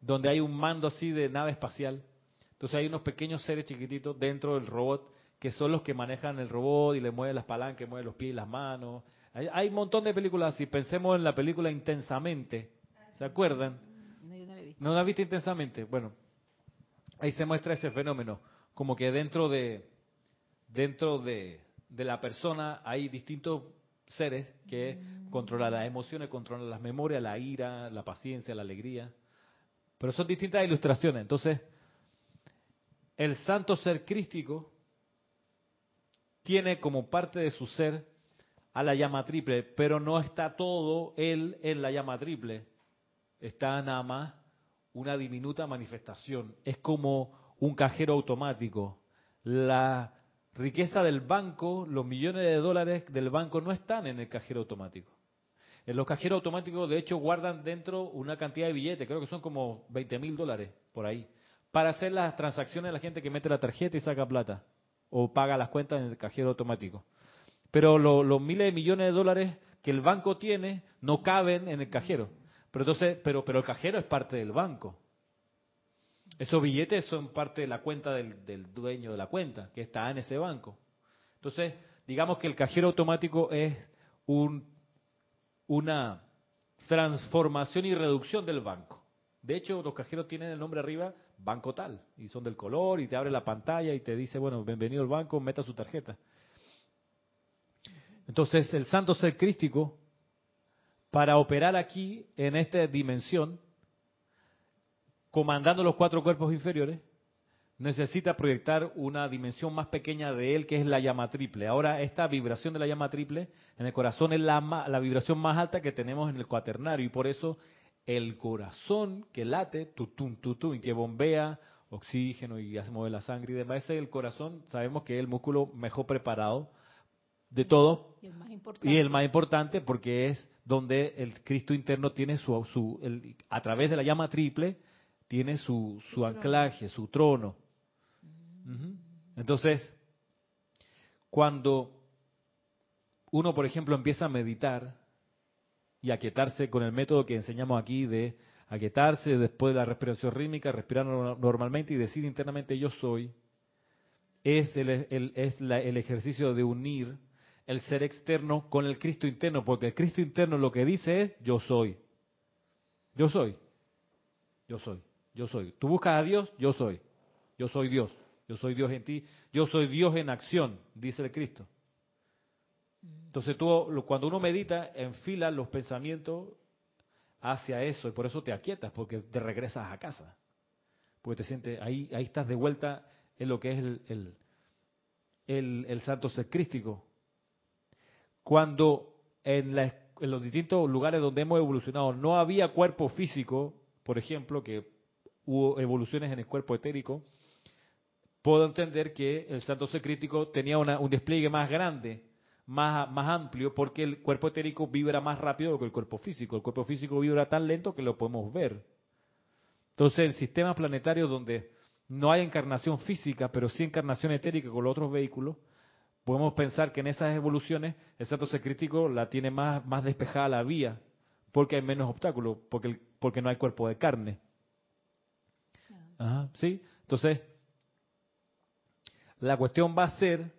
donde hay un mando así de nave espacial. Entonces hay unos pequeños seres chiquititos dentro del robot que son los que manejan el robot y le mueven las palancas, mueven los pies y las manos. Hay, hay un montón de películas así. Pensemos en la película Intensamente. ¿Se acuerdan? no, yo no lo he visto. ¿No la viste intensamente? Bueno, ahí se muestra ese fenómeno, como que dentro de dentro de, de la persona hay distintos seres que controlan las emociones, controlan las memorias, la ira, la paciencia, la alegría. Pero son distintas ilustraciones. Entonces, el santo ser crístico tiene como parte de su ser a la llama triple, pero no está todo él en la llama triple está nada más una diminuta manifestación. Es como un cajero automático. La riqueza del banco, los millones de dólares del banco no están en el cajero automático. En los cajeros automáticos, de hecho, guardan dentro una cantidad de billetes, creo que son como 20 mil dólares por ahí, para hacer las transacciones de la gente que mete la tarjeta y saca plata o paga las cuentas en el cajero automático. Pero lo- los miles de millones de dólares que el banco tiene no caben en el cajero. Pero entonces, pero, pero el cajero es parte del banco. Esos billetes son parte de la cuenta del, del dueño de la cuenta, que está en ese banco. Entonces, digamos que el cajero automático es un, una transformación y reducción del banco. De hecho, los cajeros tienen el nombre arriba, banco tal, y son del color, y te abre la pantalla y te dice, bueno, bienvenido al banco, meta su tarjeta. Entonces, el santo ser crístico, para operar aquí, en esta dimensión, comandando los cuatro cuerpos inferiores, necesita proyectar una dimensión más pequeña de él, que es la llama triple. Ahora, esta vibración de la llama triple en el corazón es la, la vibración más alta que tenemos en el cuaternario, y por eso el corazón que late, tutum, tutum, y que bombea oxígeno y hace mover la sangre y demás, ese es el corazón, sabemos que es el músculo mejor preparado de todo Y el más importante. y el más importante porque es donde el Cristo interno tiene su, su el- a través de la llama triple tiene su, su anclaje, su trono. Ujú. Entonces, cuando uno, por ejemplo, empieza a meditar y a quietarse con el método que enseñamos aquí de aquietarse después de la respiración rítmica, respirar no- normalmente y decir internamente yo soy, es el, el- es la- el ejercicio de unir el ser externo con el Cristo interno, porque el Cristo interno lo que dice es yo soy, yo soy, yo soy, yo soy. Tú buscas a Dios, yo soy, yo soy Dios, yo soy Dios en ti, yo soy Dios en acción, dice el Cristo. Entonces tú, cuando uno medita, enfila los pensamientos hacia eso y por eso te aquietas, porque te regresas a casa. Porque te sientes, ahí, ahí estás de vuelta en lo que es el, el, el, el santo ser crístico. Cuando en, la- en los distintos lugares donde hemos evolucionado no había cuerpo físico, por ejemplo, que hubo evoluciones en el cuerpo etérico, puedo entender que el santo ser crítico tenía un despliegue más grande, más, más amplio, porque el cuerpo etérico vibra más rápido que el cuerpo físico. El cuerpo físico vibra tan lento que lo podemos ver. Entonces, en sistemas planetarios donde no hay encarnación física, pero sí encarnación etérica con los otros vehículos, podemos pensar que en esas evoluciones el santo ser crítico la tiene más, más despejada la vía, porque hay menos obstáculos, porque, el- porque no hay cuerpo de carne. Ajá, ¿sí? Entonces, la cuestión va a ser,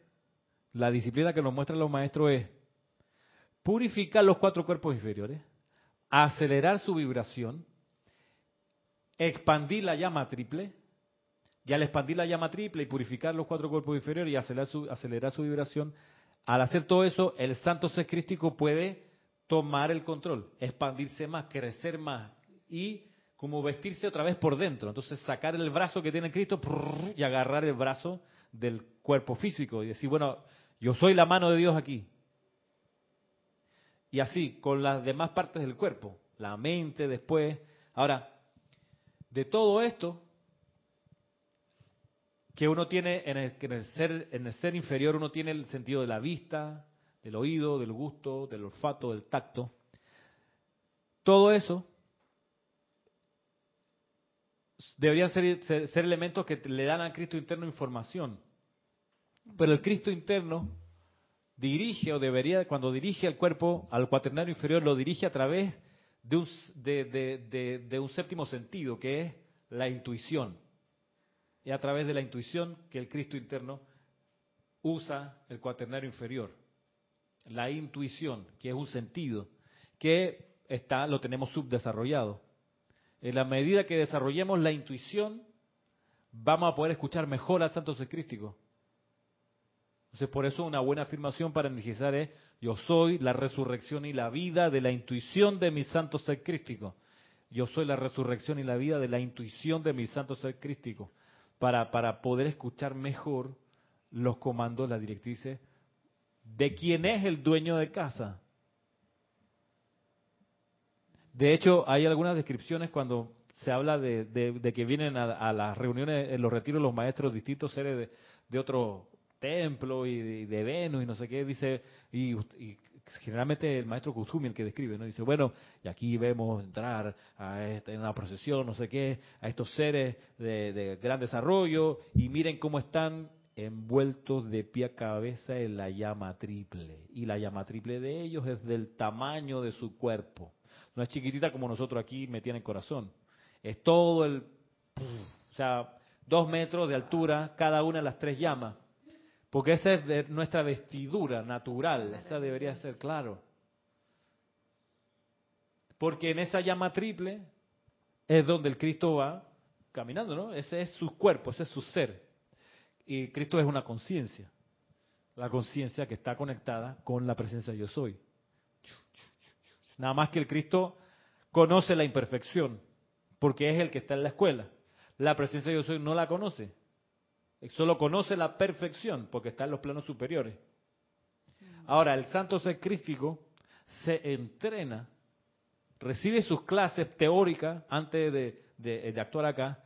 la disciplina que nos muestran los maestros es purificar los cuatro cuerpos inferiores, acelerar su vibración, expandir la llama triple, y al expandir la llama triple y purificar los cuatro cuerpos inferiores y acelerar su, acelerar su vibración, al hacer todo eso, el santo ser crístico puede tomar el control, expandirse más, crecer más y como vestirse otra vez por dentro. Entonces sacar el brazo que tiene Cristo y agarrar el brazo del cuerpo físico y decir, bueno, yo soy la mano de Dios aquí. Y así, con las demás partes del cuerpo, la mente después. Ahora, de todo esto, que uno tiene en el, que en el ser inferior uno tiene el sentido de la vista, del oído, del gusto, del olfato, del tacto. Todo eso deberían ser, elementos que le dan al Cristo interno información. Pero el Cristo interno dirige o debería, cuando dirige el cuerpo al cuaternario inferior, lo dirige a través de un, de un séptimo sentido, que es la intuición. Y a través de la intuición que el Cristo interno usa el cuaternario inferior. La intuición, que es un sentido, que está, lo tenemos subdesarrollado. En la medida que desarrollemos la intuición, vamos a poder escuchar mejor al Santo Ser Crístico. Entonces, por eso una buena afirmación para energizar es, yo soy la resurrección y la vida de la intuición de mi Santo Ser Crístico. Yo soy la resurrección y la vida de la intuición de mi Santo Ser Crístico. Para, para poder escuchar mejor los comandos, las directrices de quién es el dueño de casa. De hecho, hay algunas descripciones cuando se habla de, de- que vienen a, a las reuniones, en los retiros, los maestros, distintos seres de, de otro templo y de, de Venus y no sé qué, dice, y, y generalmente el maestro Kusumi el que describe, ¿no? Dice, bueno, y aquí vemos entrar a esta, en una procesión, no sé qué, a estos seres de, gran desarrollo, y miren cómo están envueltos de pie a cabeza en la llama triple. Y la llama triple de ellos es del tamaño de su cuerpo. No es chiquitita como nosotros aquí metían en el corazón. Es todo el... O sea, dos metros de altura cada una de las tres llamas. Porque esa es de nuestra vestidura natural. Esa debería ser claro. Porque en esa llama triple es donde el Cristo va caminando, ¿no? Ese es su cuerpo, ese es su ser. Y Cristo es una conciencia. La conciencia que está conectada con la presencia de yo soy. Nada más que el Cristo conoce la imperfección, porque es el que está en la escuela. La presencia de yo soy no la conoce. Solo conoce la perfección porque está en los planos superiores. Ahora, el santo ser crístico se entrena, recibe sus clases teóricas antes de, de actuar acá,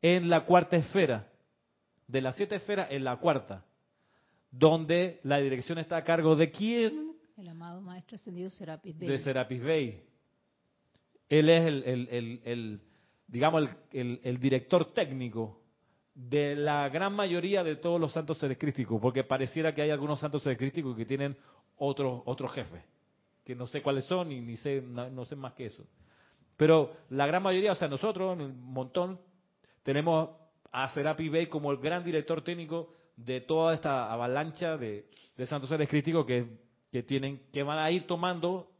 en la cuarta esfera. De las siete esferas, en la cuarta. Donde la dirección está a cargo de quién? El amado Maestro Ascendido Serapis Bey. De Serapis Bey. Él es el, el, el, el digamos, el, director técnico de la gran mayoría de todos los santos seres crísticos, porque pareciera que hay algunos santos seres crísticos que tienen otros otros jefes, que no sé cuáles son y ni sé, no, sé más que eso. Pero la gran mayoría, o sea, nosotros, un montón, tenemos a Serapi Bey como el gran director técnico de toda esta avalancha de, santos seres críticos que, que, tienen, que van a ir tomando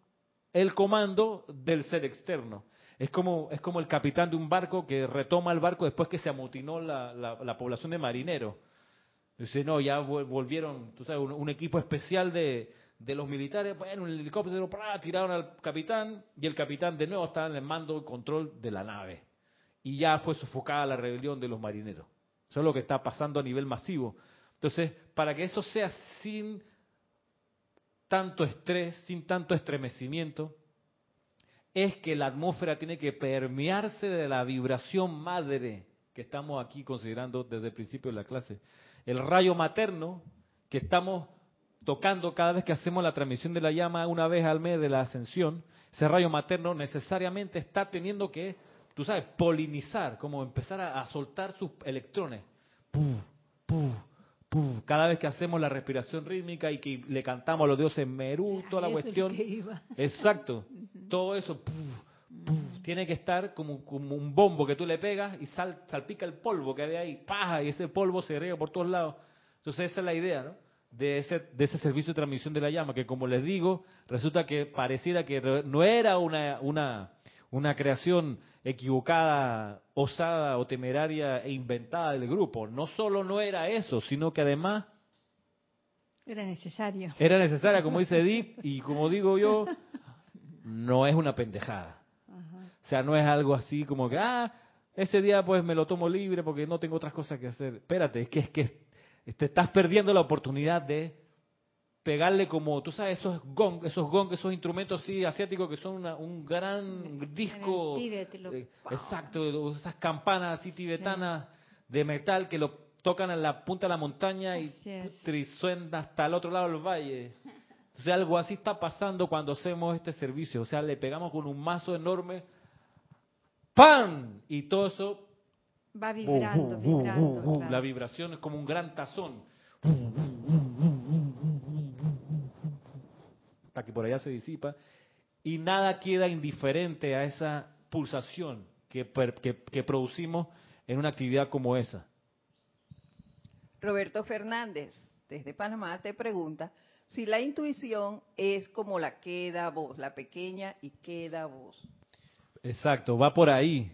el comando del ser externo. Es como, es como el capitán de un barco que retoma el barco después que se amotinó la, la, población de marineros. Dice, no, ya volvieron, tú sabes, un, equipo especial de, de, los militares, bueno, un helicóptero, tiraron al capitán y el capitán de nuevo está en el mando y control de la nave. Y ya fue sofocada la rebelión de los marineros. Eso es lo que está pasando a nivel masivo. Entonces, para que eso sea sin tanto estrés, sin tanto estremecimiento, es que la atmósfera tiene que permearse de la vibración madre que estamos aquí considerando desde el principio de la clase. El rayo materno que estamos tocando cada vez que hacemos la transmisión de la llama una vez al mes de la ascensión, ese rayo materno necesariamente está teniendo que, tú sabes, polinizar, como empezar a, soltar sus electrones. Puf, cada vez que hacemos la respiración rítmica y que le cantamos a los dioses Merú, toda la cuestión. Exacto. Todo eso tiene que estar como, como, un bombo que tú le pegas y salpica el polvo que hay ahí, paja, y ese polvo se riega por todos lados. Entonces esa es la idea, ¿no? De ese, de ese servicio de transmisión de la llama, que como les digo, resulta que pareciera que no era una, una, una creación equivocada, osada o temeraria e inventada del grupo. No solo no era eso, sino que además... Era necesario. Era necesaria, como dice Edith, y como digo yo, no es una pendejada. O sea, no es algo así como que, ah, ese día pues me lo tomo libre porque no tengo otras cosas que hacer. Espérate, es que es que te estás perdiendo la oportunidad de pegarle como, tú sabes, esos gong, esos gong, esos instrumentos así asiáticos que son un gran disco. Eh, exacto, esas campanas así tibetanas de metal que lo tocan en la punta de la montaña y, suena hasta el otro lado del valle. Entonces algo así está pasando cuando hacemos este servicio. O sea, le pegamos con un mazo enorme, ¡pam! Y todo eso... Va vibrando, vibrando. La vibración es como un gran tazón que por allá se disipa, y nada queda indiferente a esa pulsación que, que, producimos en una actividad como esa. Roberto Fernández, desde Panamá, te pregunta si la intuición es como la queda voz, la pequeña y queda voz. Exacto, va por ahí.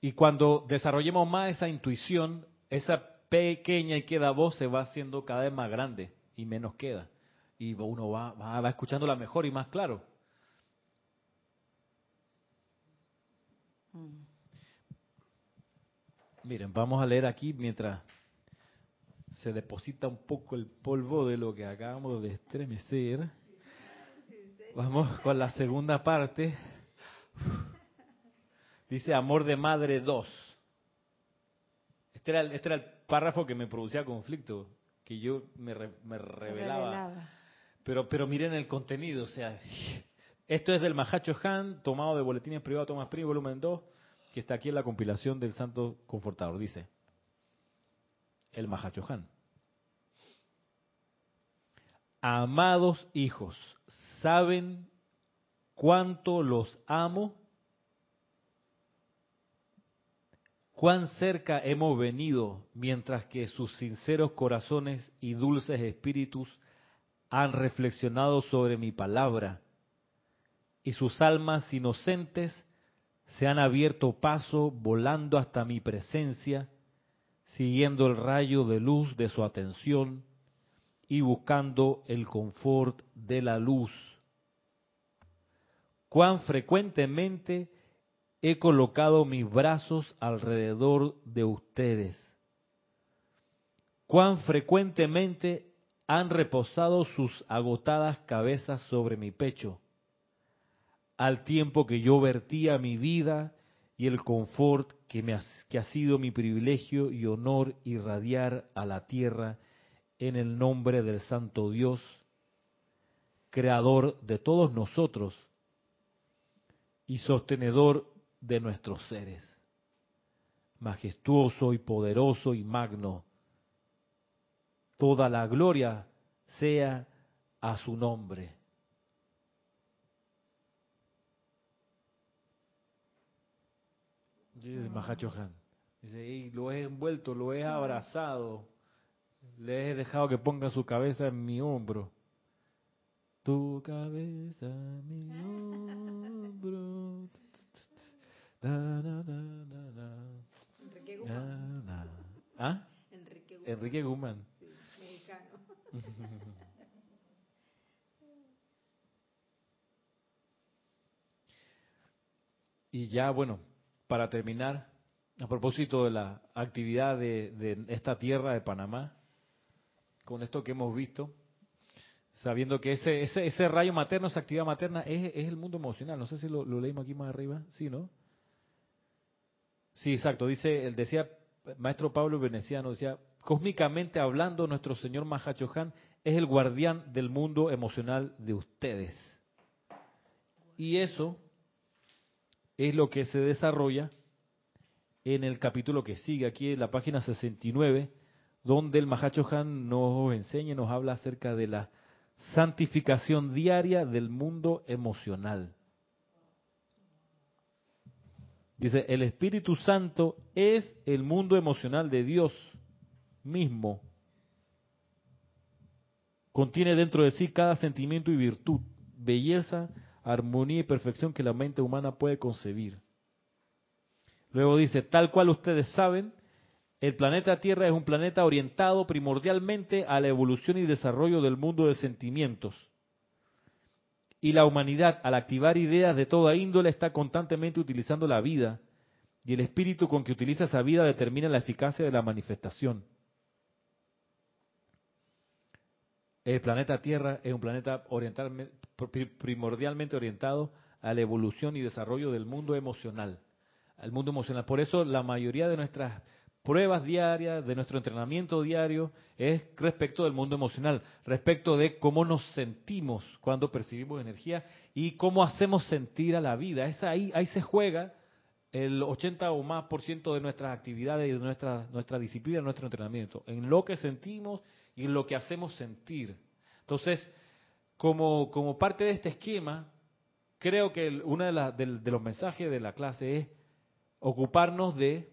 Y cuando desarrollemos más esa intuición, esa pequeña y queda voz se va haciendo cada vez más grande y menos queda y uno va, va, escuchándola mejor y más claro. Mm. Miren, vamos a leer aquí mientras se deposita un poco el polvo de lo que acabamos de estremecer. Vamos con la segunda parte. Dice Amor de Madre 2. Este era, el, este era el párrafo que me producía conflicto, que yo me, me revelaba. Pero, pero miren el contenido, o sea, esto es del Mahacho Han, tomado de Boletines Privados Tomás Pri, volumen 2, que está aquí en la compilación del Santo Confortador. Dice, el Mahacho Han. Amados hijos, ¿saben cuánto los amo? Cuán cerca hemos venido mientras que sus sinceros corazones y dulces espíritus han reflexionado sobre mi palabra y sus almas inocentes se han abierto paso volando hasta mi presencia, siguiendo el rayo de luz de su atención y buscando el confort de la luz. Cuán frecuentemente he colocado mis brazos alrededor de ustedes. Cuán frecuentemente han reposado sus agotadas cabezas sobre mi pecho, al tiempo que yo vertía mi vida y el confort que, me ha, que ha sido mi privilegio y honor irradiar a la tierra en el nombre del Santo Dios, creador de todos nosotros y sostenedor de nuestros seres. Majestuoso y poderoso y magno, toda la gloria sea a su nombre. Dice Mahachohan. Dice, lo he envuelto, lo he abrazado, le he dejado que ponga su cabeza en mi hombro. Tu cabeza en mi hombro. Enrique Guzmán. ¿Ah? Enrique Guzmán. Enrique Guzmán. Sí, mexicano. Y ya, bueno, para terminar, a propósito de la actividad de, esta tierra de Panamá, con esto que hemos visto, sabiendo que ese, ese, ese rayo materno, esa actividad materna, es, el mundo emocional. No sé si lo, leímos aquí más arriba, sí, ¿no? Sí, exacto. Dice, él decía, maestro Pablo Veneciano, decía, cósmicamente hablando, nuestro señor Mahachohan es el guardián del mundo emocional de ustedes. Y eso es lo que se desarrolla en el capítulo que sigue, aquí en la página 69, donde el Mahacho Han nos enseña y nos habla acerca de la santificación diaria del mundo emocional. Dice, el Espíritu Santo es el mundo emocional de Dios mismo. Contiene dentro de sí cada sentimiento y virtud, belleza, armonía y perfección que la mente humana puede concebir. Luego dice, tal cual ustedes saben, el planeta Tierra es un planeta orientado primordialmente a la evolución y desarrollo del mundo de sentimientos. Y la humanidad, al activar ideas de toda índole, está constantemente utilizando la vida, y el espíritu con que utiliza esa vida determina la eficacia de la manifestación. El planeta Tierra es un planeta primordialmente orientado a la evolución y desarrollo del mundo emocional, al mundo emocional. Por eso la mayoría de nuestras pruebas diarias, de nuestro entrenamiento diario, es respecto del mundo emocional, respecto de cómo nos sentimos cuando percibimos energía y cómo hacemos sentir a la vida. Es ahí, ahí se juega el 80 o más por ciento de nuestras actividades y de nuestra, nuestra disciplina, nuestro entrenamiento, en lo que sentimos y lo que hacemos sentir. Entonces, como, como parte de este esquema, creo que uno de, de, los mensajes de la clase es ocuparnos de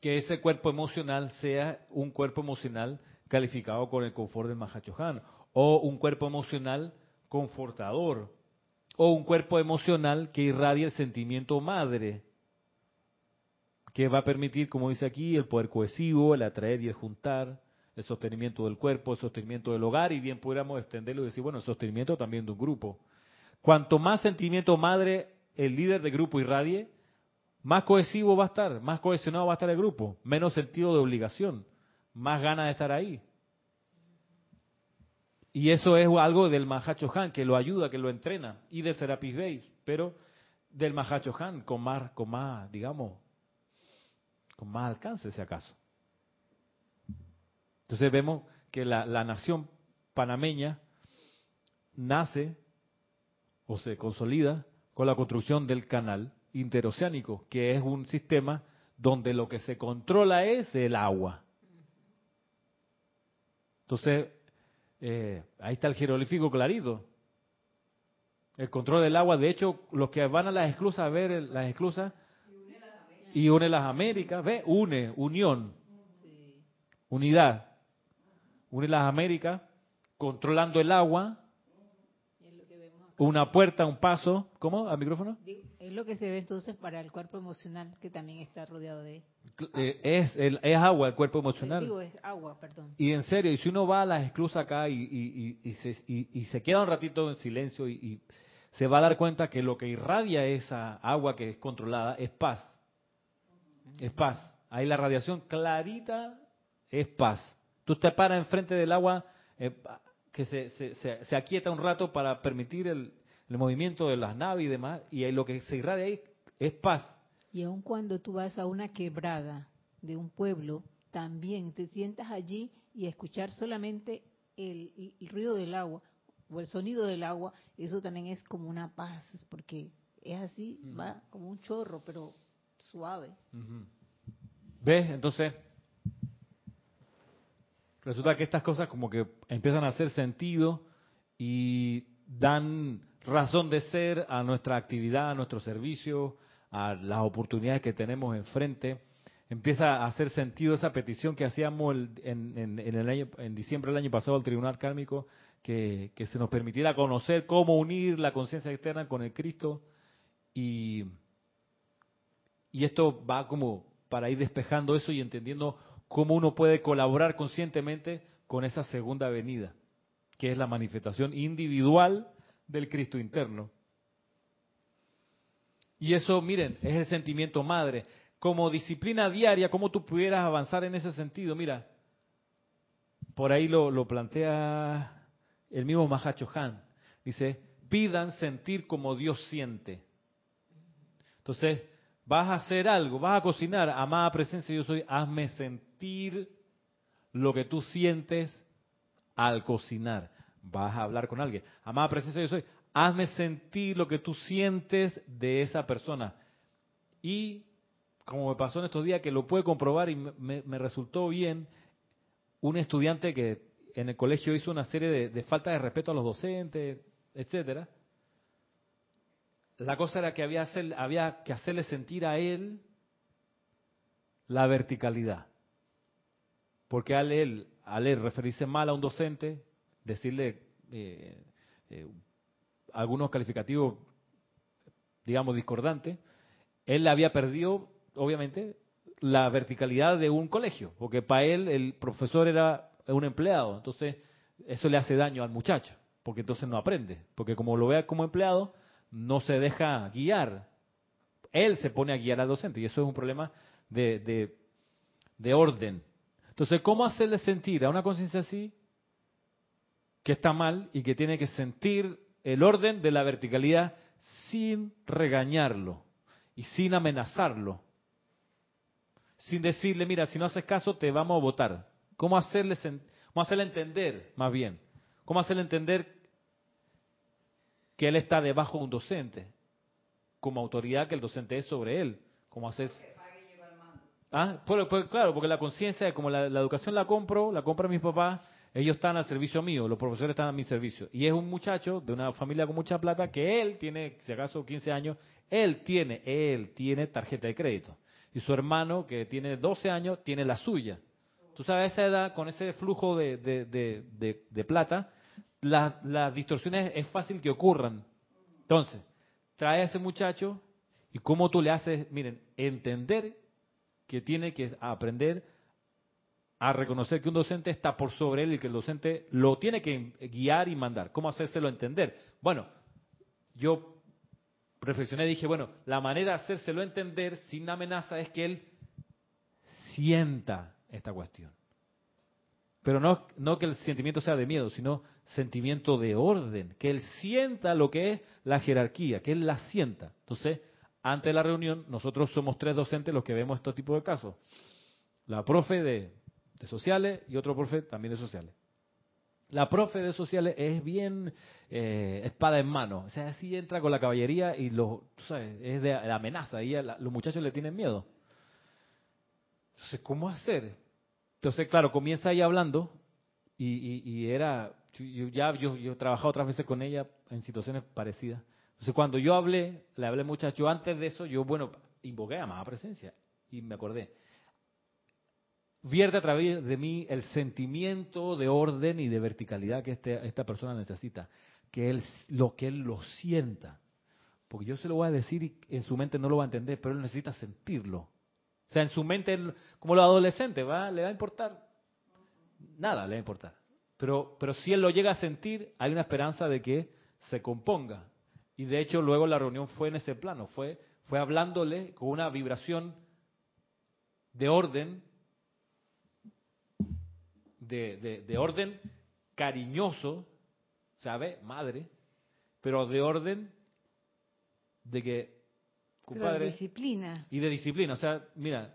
que ese cuerpo emocional sea un cuerpo emocional calificado con el confort del Mahachohan, o un cuerpo emocional confortador, o un cuerpo emocional que irradie el sentimiento madre, que va a permitir, como dice aquí, el poder cohesivo, el atraer y el juntar, el sostenimiento del cuerpo, el sostenimiento del hogar, y bien pudiéramos extenderlo y decir, bueno, el sostenimiento también de un grupo. Cuanto más sentimiento madre el líder de grupo irradie, más cohesivo va a estar, más cohesionado va a estar el grupo, menos sentido de obligación, más ganas de estar ahí. Y eso es algo del Mahacho Han, que lo ayuda, que lo entrena, y de Serapis Base, pero del Mahacho Han con más, con más, digamos, con más alcance, si acaso. Entonces vemos que la, nación panameña nace o se consolida con la construcción del canal interoceánico, que es un sistema donde lo que se controla es el agua. Entonces, eh, ahí está el jeroglífico clarito. El control del agua, de hecho, los que van a las esclusas a ver las esclusas y une las Américas, ve, une, unión, unidad une las Américas, controlando el agua, una puerta, un paso, ¿cómo? ¿Al micrófono? Es lo que se ve entonces para el cuerpo emocional, que también está rodeado de... Eh, es, el, es agua el cuerpo emocional. Digo, es agua, perdón. Y en serio, y si uno va a las esclusas acá y, y, y, se, y, se queda un ratito en silencio y, se va a dar cuenta que lo que irradia esa agua que es controlada es paz. Es paz. Ahí la radiación clarita es paz. Tú te paras enfrente del agua eh, que se, se, se, aquieta un rato para permitir el, el, movimiento de las naves y demás, y ahí lo que se irradia ahí es paz. Y aun cuando tú vas a una quebrada de un pueblo, también te sientas allí y escuchar solamente el, el ruido del agua o el sonido del agua, eso también es como una paz, porque es así, va como un chorro, pero suave. ¿Ves? Entonces, resulta que estas cosas como que empiezan a hacer sentido y dan razón de ser a nuestra actividad, a nuestro servicio, a las oportunidades que tenemos enfrente. Empieza a hacer sentido esa petición que hacíamos en, en, el año, en diciembre del año pasado al Tribunal Kármico, que, que se nos permitiera conocer cómo unir la conciencia externa con el Cristo. Y, y esto va como para ir despejando eso y entendiendo cómo uno puede colaborar conscientemente con esa segunda venida, que es la manifestación individual del Cristo interno. Y eso, miren, es el sentimiento madre. Como disciplina diaria, ¿cómo tú pudieras avanzar en ese sentido? Mira, por ahí lo, plantea el mismo Mahacho Han. Dice, pidan sentir como Dios siente. Entonces, vas a hacer algo, vas a cocinar, amada presencia yo soy, hazme sentir lo que tú sientes al cocinar. Vas a hablar con alguien, amada presencia yo soy, hazme sentir lo que tú sientes de esa persona. Y como me pasó en estos días, que lo puede comprobar y me, resultó bien, un estudiante que en el colegio hizo una serie de, de faltas de respeto a los docentes, etcétera, la cosa era que había, había que hacerle sentir a él la verticalidad. Porque al él, al él referirse mal a un docente, decirle eh, eh, algunos calificativos, digamos, discordantes, él había perdido, obviamente, la verticalidad de un colegio, porque para él el profesor era un empleado, entonces eso le hace daño al muchacho, porque entonces no aprende, porque como lo vea como empleado, no se deja guiar. Él se pone a guiar al docente y eso es un problema de, de, orden. Entonces, ¿cómo hacerle sentir a una conciencia así que está mal y que tiene que sentir el orden de la verticalidad sin regañarlo y sin amenazarlo? Sin decirle, mira, si no haces caso te vamos a votar. ¿Cómo hacerle, cómo hacerle entender, más bien? ¿Cómo hacerle entender que él está debajo de un docente, como autoridad que el docente es sobre él, como haces... Ah, pues, pues, claro, porque la conciencia, como la, educación la compro, la compra mis papás, ellos están al servicio mío, los profesores están a mi servicio. Y es un muchacho de una familia con mucha plata que él tiene, si acaso 15 años, él tiene, él tiene tarjeta de crédito. Y su hermano, que tiene 12 años, tiene la suya. Tú sabes, a esa edad, con ese flujo de, de plata, las distorsiones es fácil que ocurran. Entonces, trae a ese muchacho y cómo tú le haces, miren, entender que tiene que aprender a reconocer que un docente está por sobre él y que el docente lo tiene que guiar y mandar. ¿Cómo hacérselo entender? Bueno, yo reflexioné y dije, bueno, la manera de hacérselo entender sin amenaza es que él sienta esta cuestión. Pero no, que el sentimiento sea de miedo, sino sentimiento de orden, que él sienta lo que es la jerarquía, que él la sienta. Entonces, antes de la reunión, nosotros somos tres docentes los que vemos este tipo de casos. La profe de, sociales y otro profe también de sociales. La profe de sociales es bien eh, espada en mano, o sea, así entra con la caballería y lo, sabes, es de, amenaza, y los muchachos le tienen miedo. Entonces, ¿cómo hacer? Entonces, claro, comienza ahí hablando y, era, yo, ya yo, yo he trabajado otras veces con ella en situaciones parecidas. Entonces, cuando yo hablé, le hablé muchacho, antes de eso, yo, bueno, invoqué a más presencia y me acordé. Vierte a través de mí el sentimiento de orden y de verticalidad que este, esta persona necesita, que él, lo que él lo sienta. Porque yo se lo voy a decir y en su mente no lo va a entender, pero él necesita sentirlo. Sea, en su mente, como los adolescentes, ¿va? ¿le va a importar? Nada le va a importar. Pero, pero si él lo llega a sentir, hay una esperanza de que se componga. Y de hecho luego la reunión fue en ese plano, fue, fue hablándole con una vibración de orden, de, de, orden cariñoso, ¿sabe? Madre, pero de orden de que, compadre, disciplina. Y de disciplina, o sea, mira,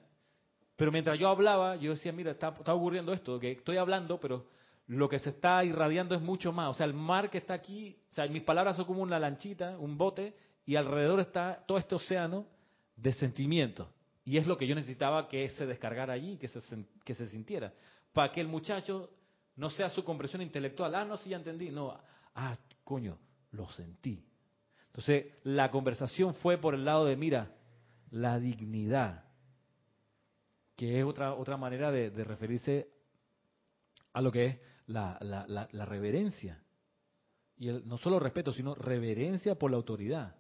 pero mientras yo hablaba, yo decía, mira, está, está ocurriendo esto, que estoy hablando, pero lo que se está irradiando es mucho más. O sea, el mar que está aquí, o sea, mis palabras son como una lanchita, un bote, y alrededor está todo este océano de sentimientos. Y es lo que yo necesitaba que se descargara allí, que se, que se sintiera. Para que el muchacho no sea su compresión intelectual. Ah, no, sí, ya entendí. No, ah, coño, lo sentí. Entonces, la conversación fue por el lado de, mira, la dignidad, que es otra, otra manera de, referirse a lo que es la, la, reverencia. Y no solo respeto, sino reverencia por la autoridad.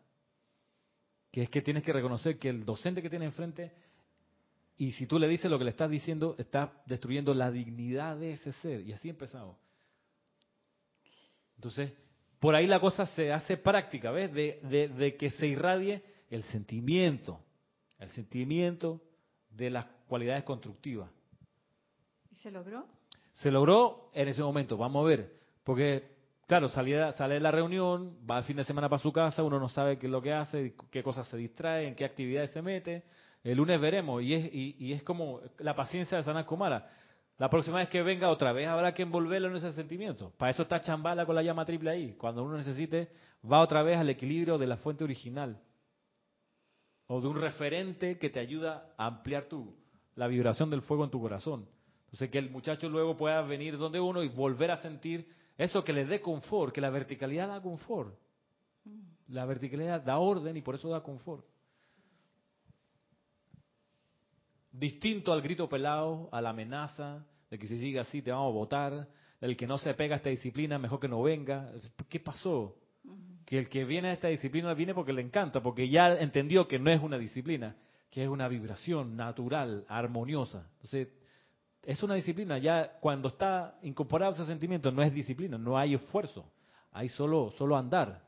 Que es que tienes que reconocer que el docente que tiene enfrente, y si tú le dices lo que le estás diciendo, está destruyendo la dignidad de ese ser. Y así empezamos. Entonces, por ahí la cosa se hace práctica, ¿ves? De, de, de que se irradie el sentimiento, el sentimiento de las cualidades constructivas. ¿Y se logró? Se logró en ese momento, vamos a ver, porque claro, sale, sale de la reunión, va el fin de semana para su casa, uno no sabe qué es lo que hace, qué cosas se distrae, en qué actividades se mete. El lunes veremos, y es, y, es como la paciencia de Sana Kumara. La próxima vez que venga otra vez habrá que envolverlo en ese sentimiento. Para eso está chambala con la llama triple ahí. Cuando uno necesite, va otra vez al equilibrio de la fuente original. O de un referente que te ayuda a ampliar tu, la vibración del fuego en tu corazón. Entonces, que el muchacho luego pueda venir donde uno y volver a sentir eso que le dé confort, que la verticalidad da confort. La verticalidad da orden y por eso da confort. Distinto al grito pelado, a la amenaza de que si sigue así te vamos a votar, el que no se pega a esta disciplina, mejor que no venga. ¿Qué pasó? Que el que viene a esta disciplina viene porque le encanta, porque ya entendió que no es una disciplina, que es una vibración natural, armoniosa. Entonces, es una disciplina. Ya cuando está incorporado ese sentimiento, no es disciplina, no hay esfuerzo, hay solo, solo andar.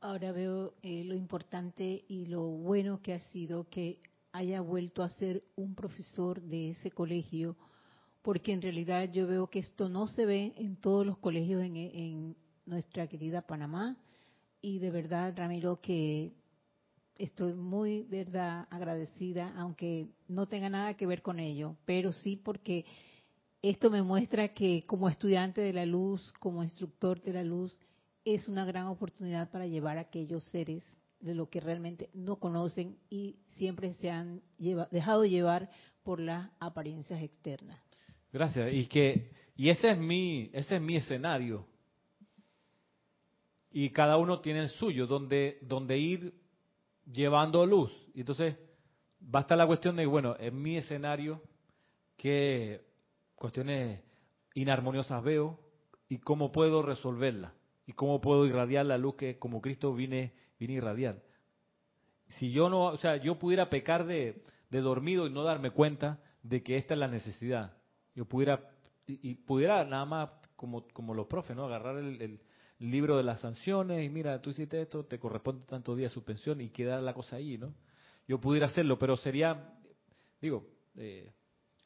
Ahora veo eh, lo importante y lo bueno que ha sido que haya vuelto a ser un profesor de ese colegio, porque en realidad yo veo que esto no se ve en todos los colegios en, en nuestra querida Panamá. Y de verdad, Ramiro, que estoy muy, verdad, agradecida, aunque no tenga nada que ver con ello, pero sí porque esto me muestra que como estudiante de la luz, como instructor de la luz, es una gran oportunidad para llevar a aquellos seres de lo que realmente no conocen y siempre se han dejado llevar por las apariencias externas. Gracias. Y que y ese es mi ese es mi escenario. Y cada uno tiene el suyo, donde donde ir llevando luz. Y entonces va a estar la cuestión de, bueno, en mi escenario, qué cuestiones inarmoniosas veo y cómo puedo resolverlas y cómo puedo irradiar la luz que como Cristo vine, vine a irradiar. Si yo no, o sea, yo pudiera pecar de, de dormido y no darme cuenta de que esta es la necesidad, yo pudiera y, pudiera nada más como, como los profes, ¿no? Agarrar el, libro de las sanciones y mira, tú hiciste esto, te corresponde tanto día suspensión y queda la cosa ahí, ¿no? Yo pudiera hacerlo, pero sería, digo... Eh,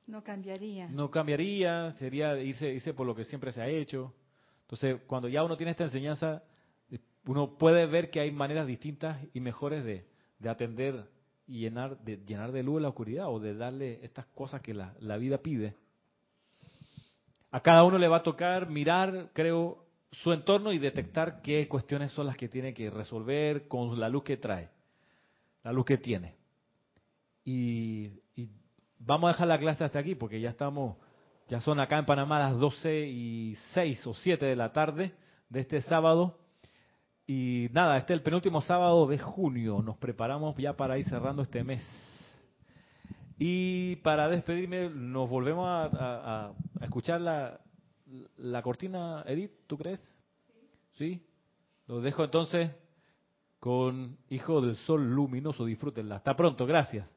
no cambiaría. No cambiaría, sería irse, irse por lo que siempre se ha hecho. Entonces, cuando ya uno tiene esta enseñanza, uno puede ver que hay maneras distintas y mejores de, de atender y llenar de, llenar de luz la oscuridad o de darle estas cosas que la, vida pide. A cada uno le va a tocar mirar, creo, su entorno y detectar qué cuestiones son las que tiene que resolver con la luz que trae, la luz que tiene. Y, vamos a dejar la clase hasta aquí porque ya estamos, ya son acá en Panamá las 12 y 6 o 7 de la tarde de este sábado. Y nada, este es el penúltimo sábado de junio. Nos preparamos ya para ir cerrando este mes. Y para despedirme, nos volvemos a, escuchar la, la cortina, Edith, ¿tú crees? Sí. ¿Sí? Los dejo entonces con Hijo del Sol Luminoso. Disfrútenla. Hasta pronto. Gracias.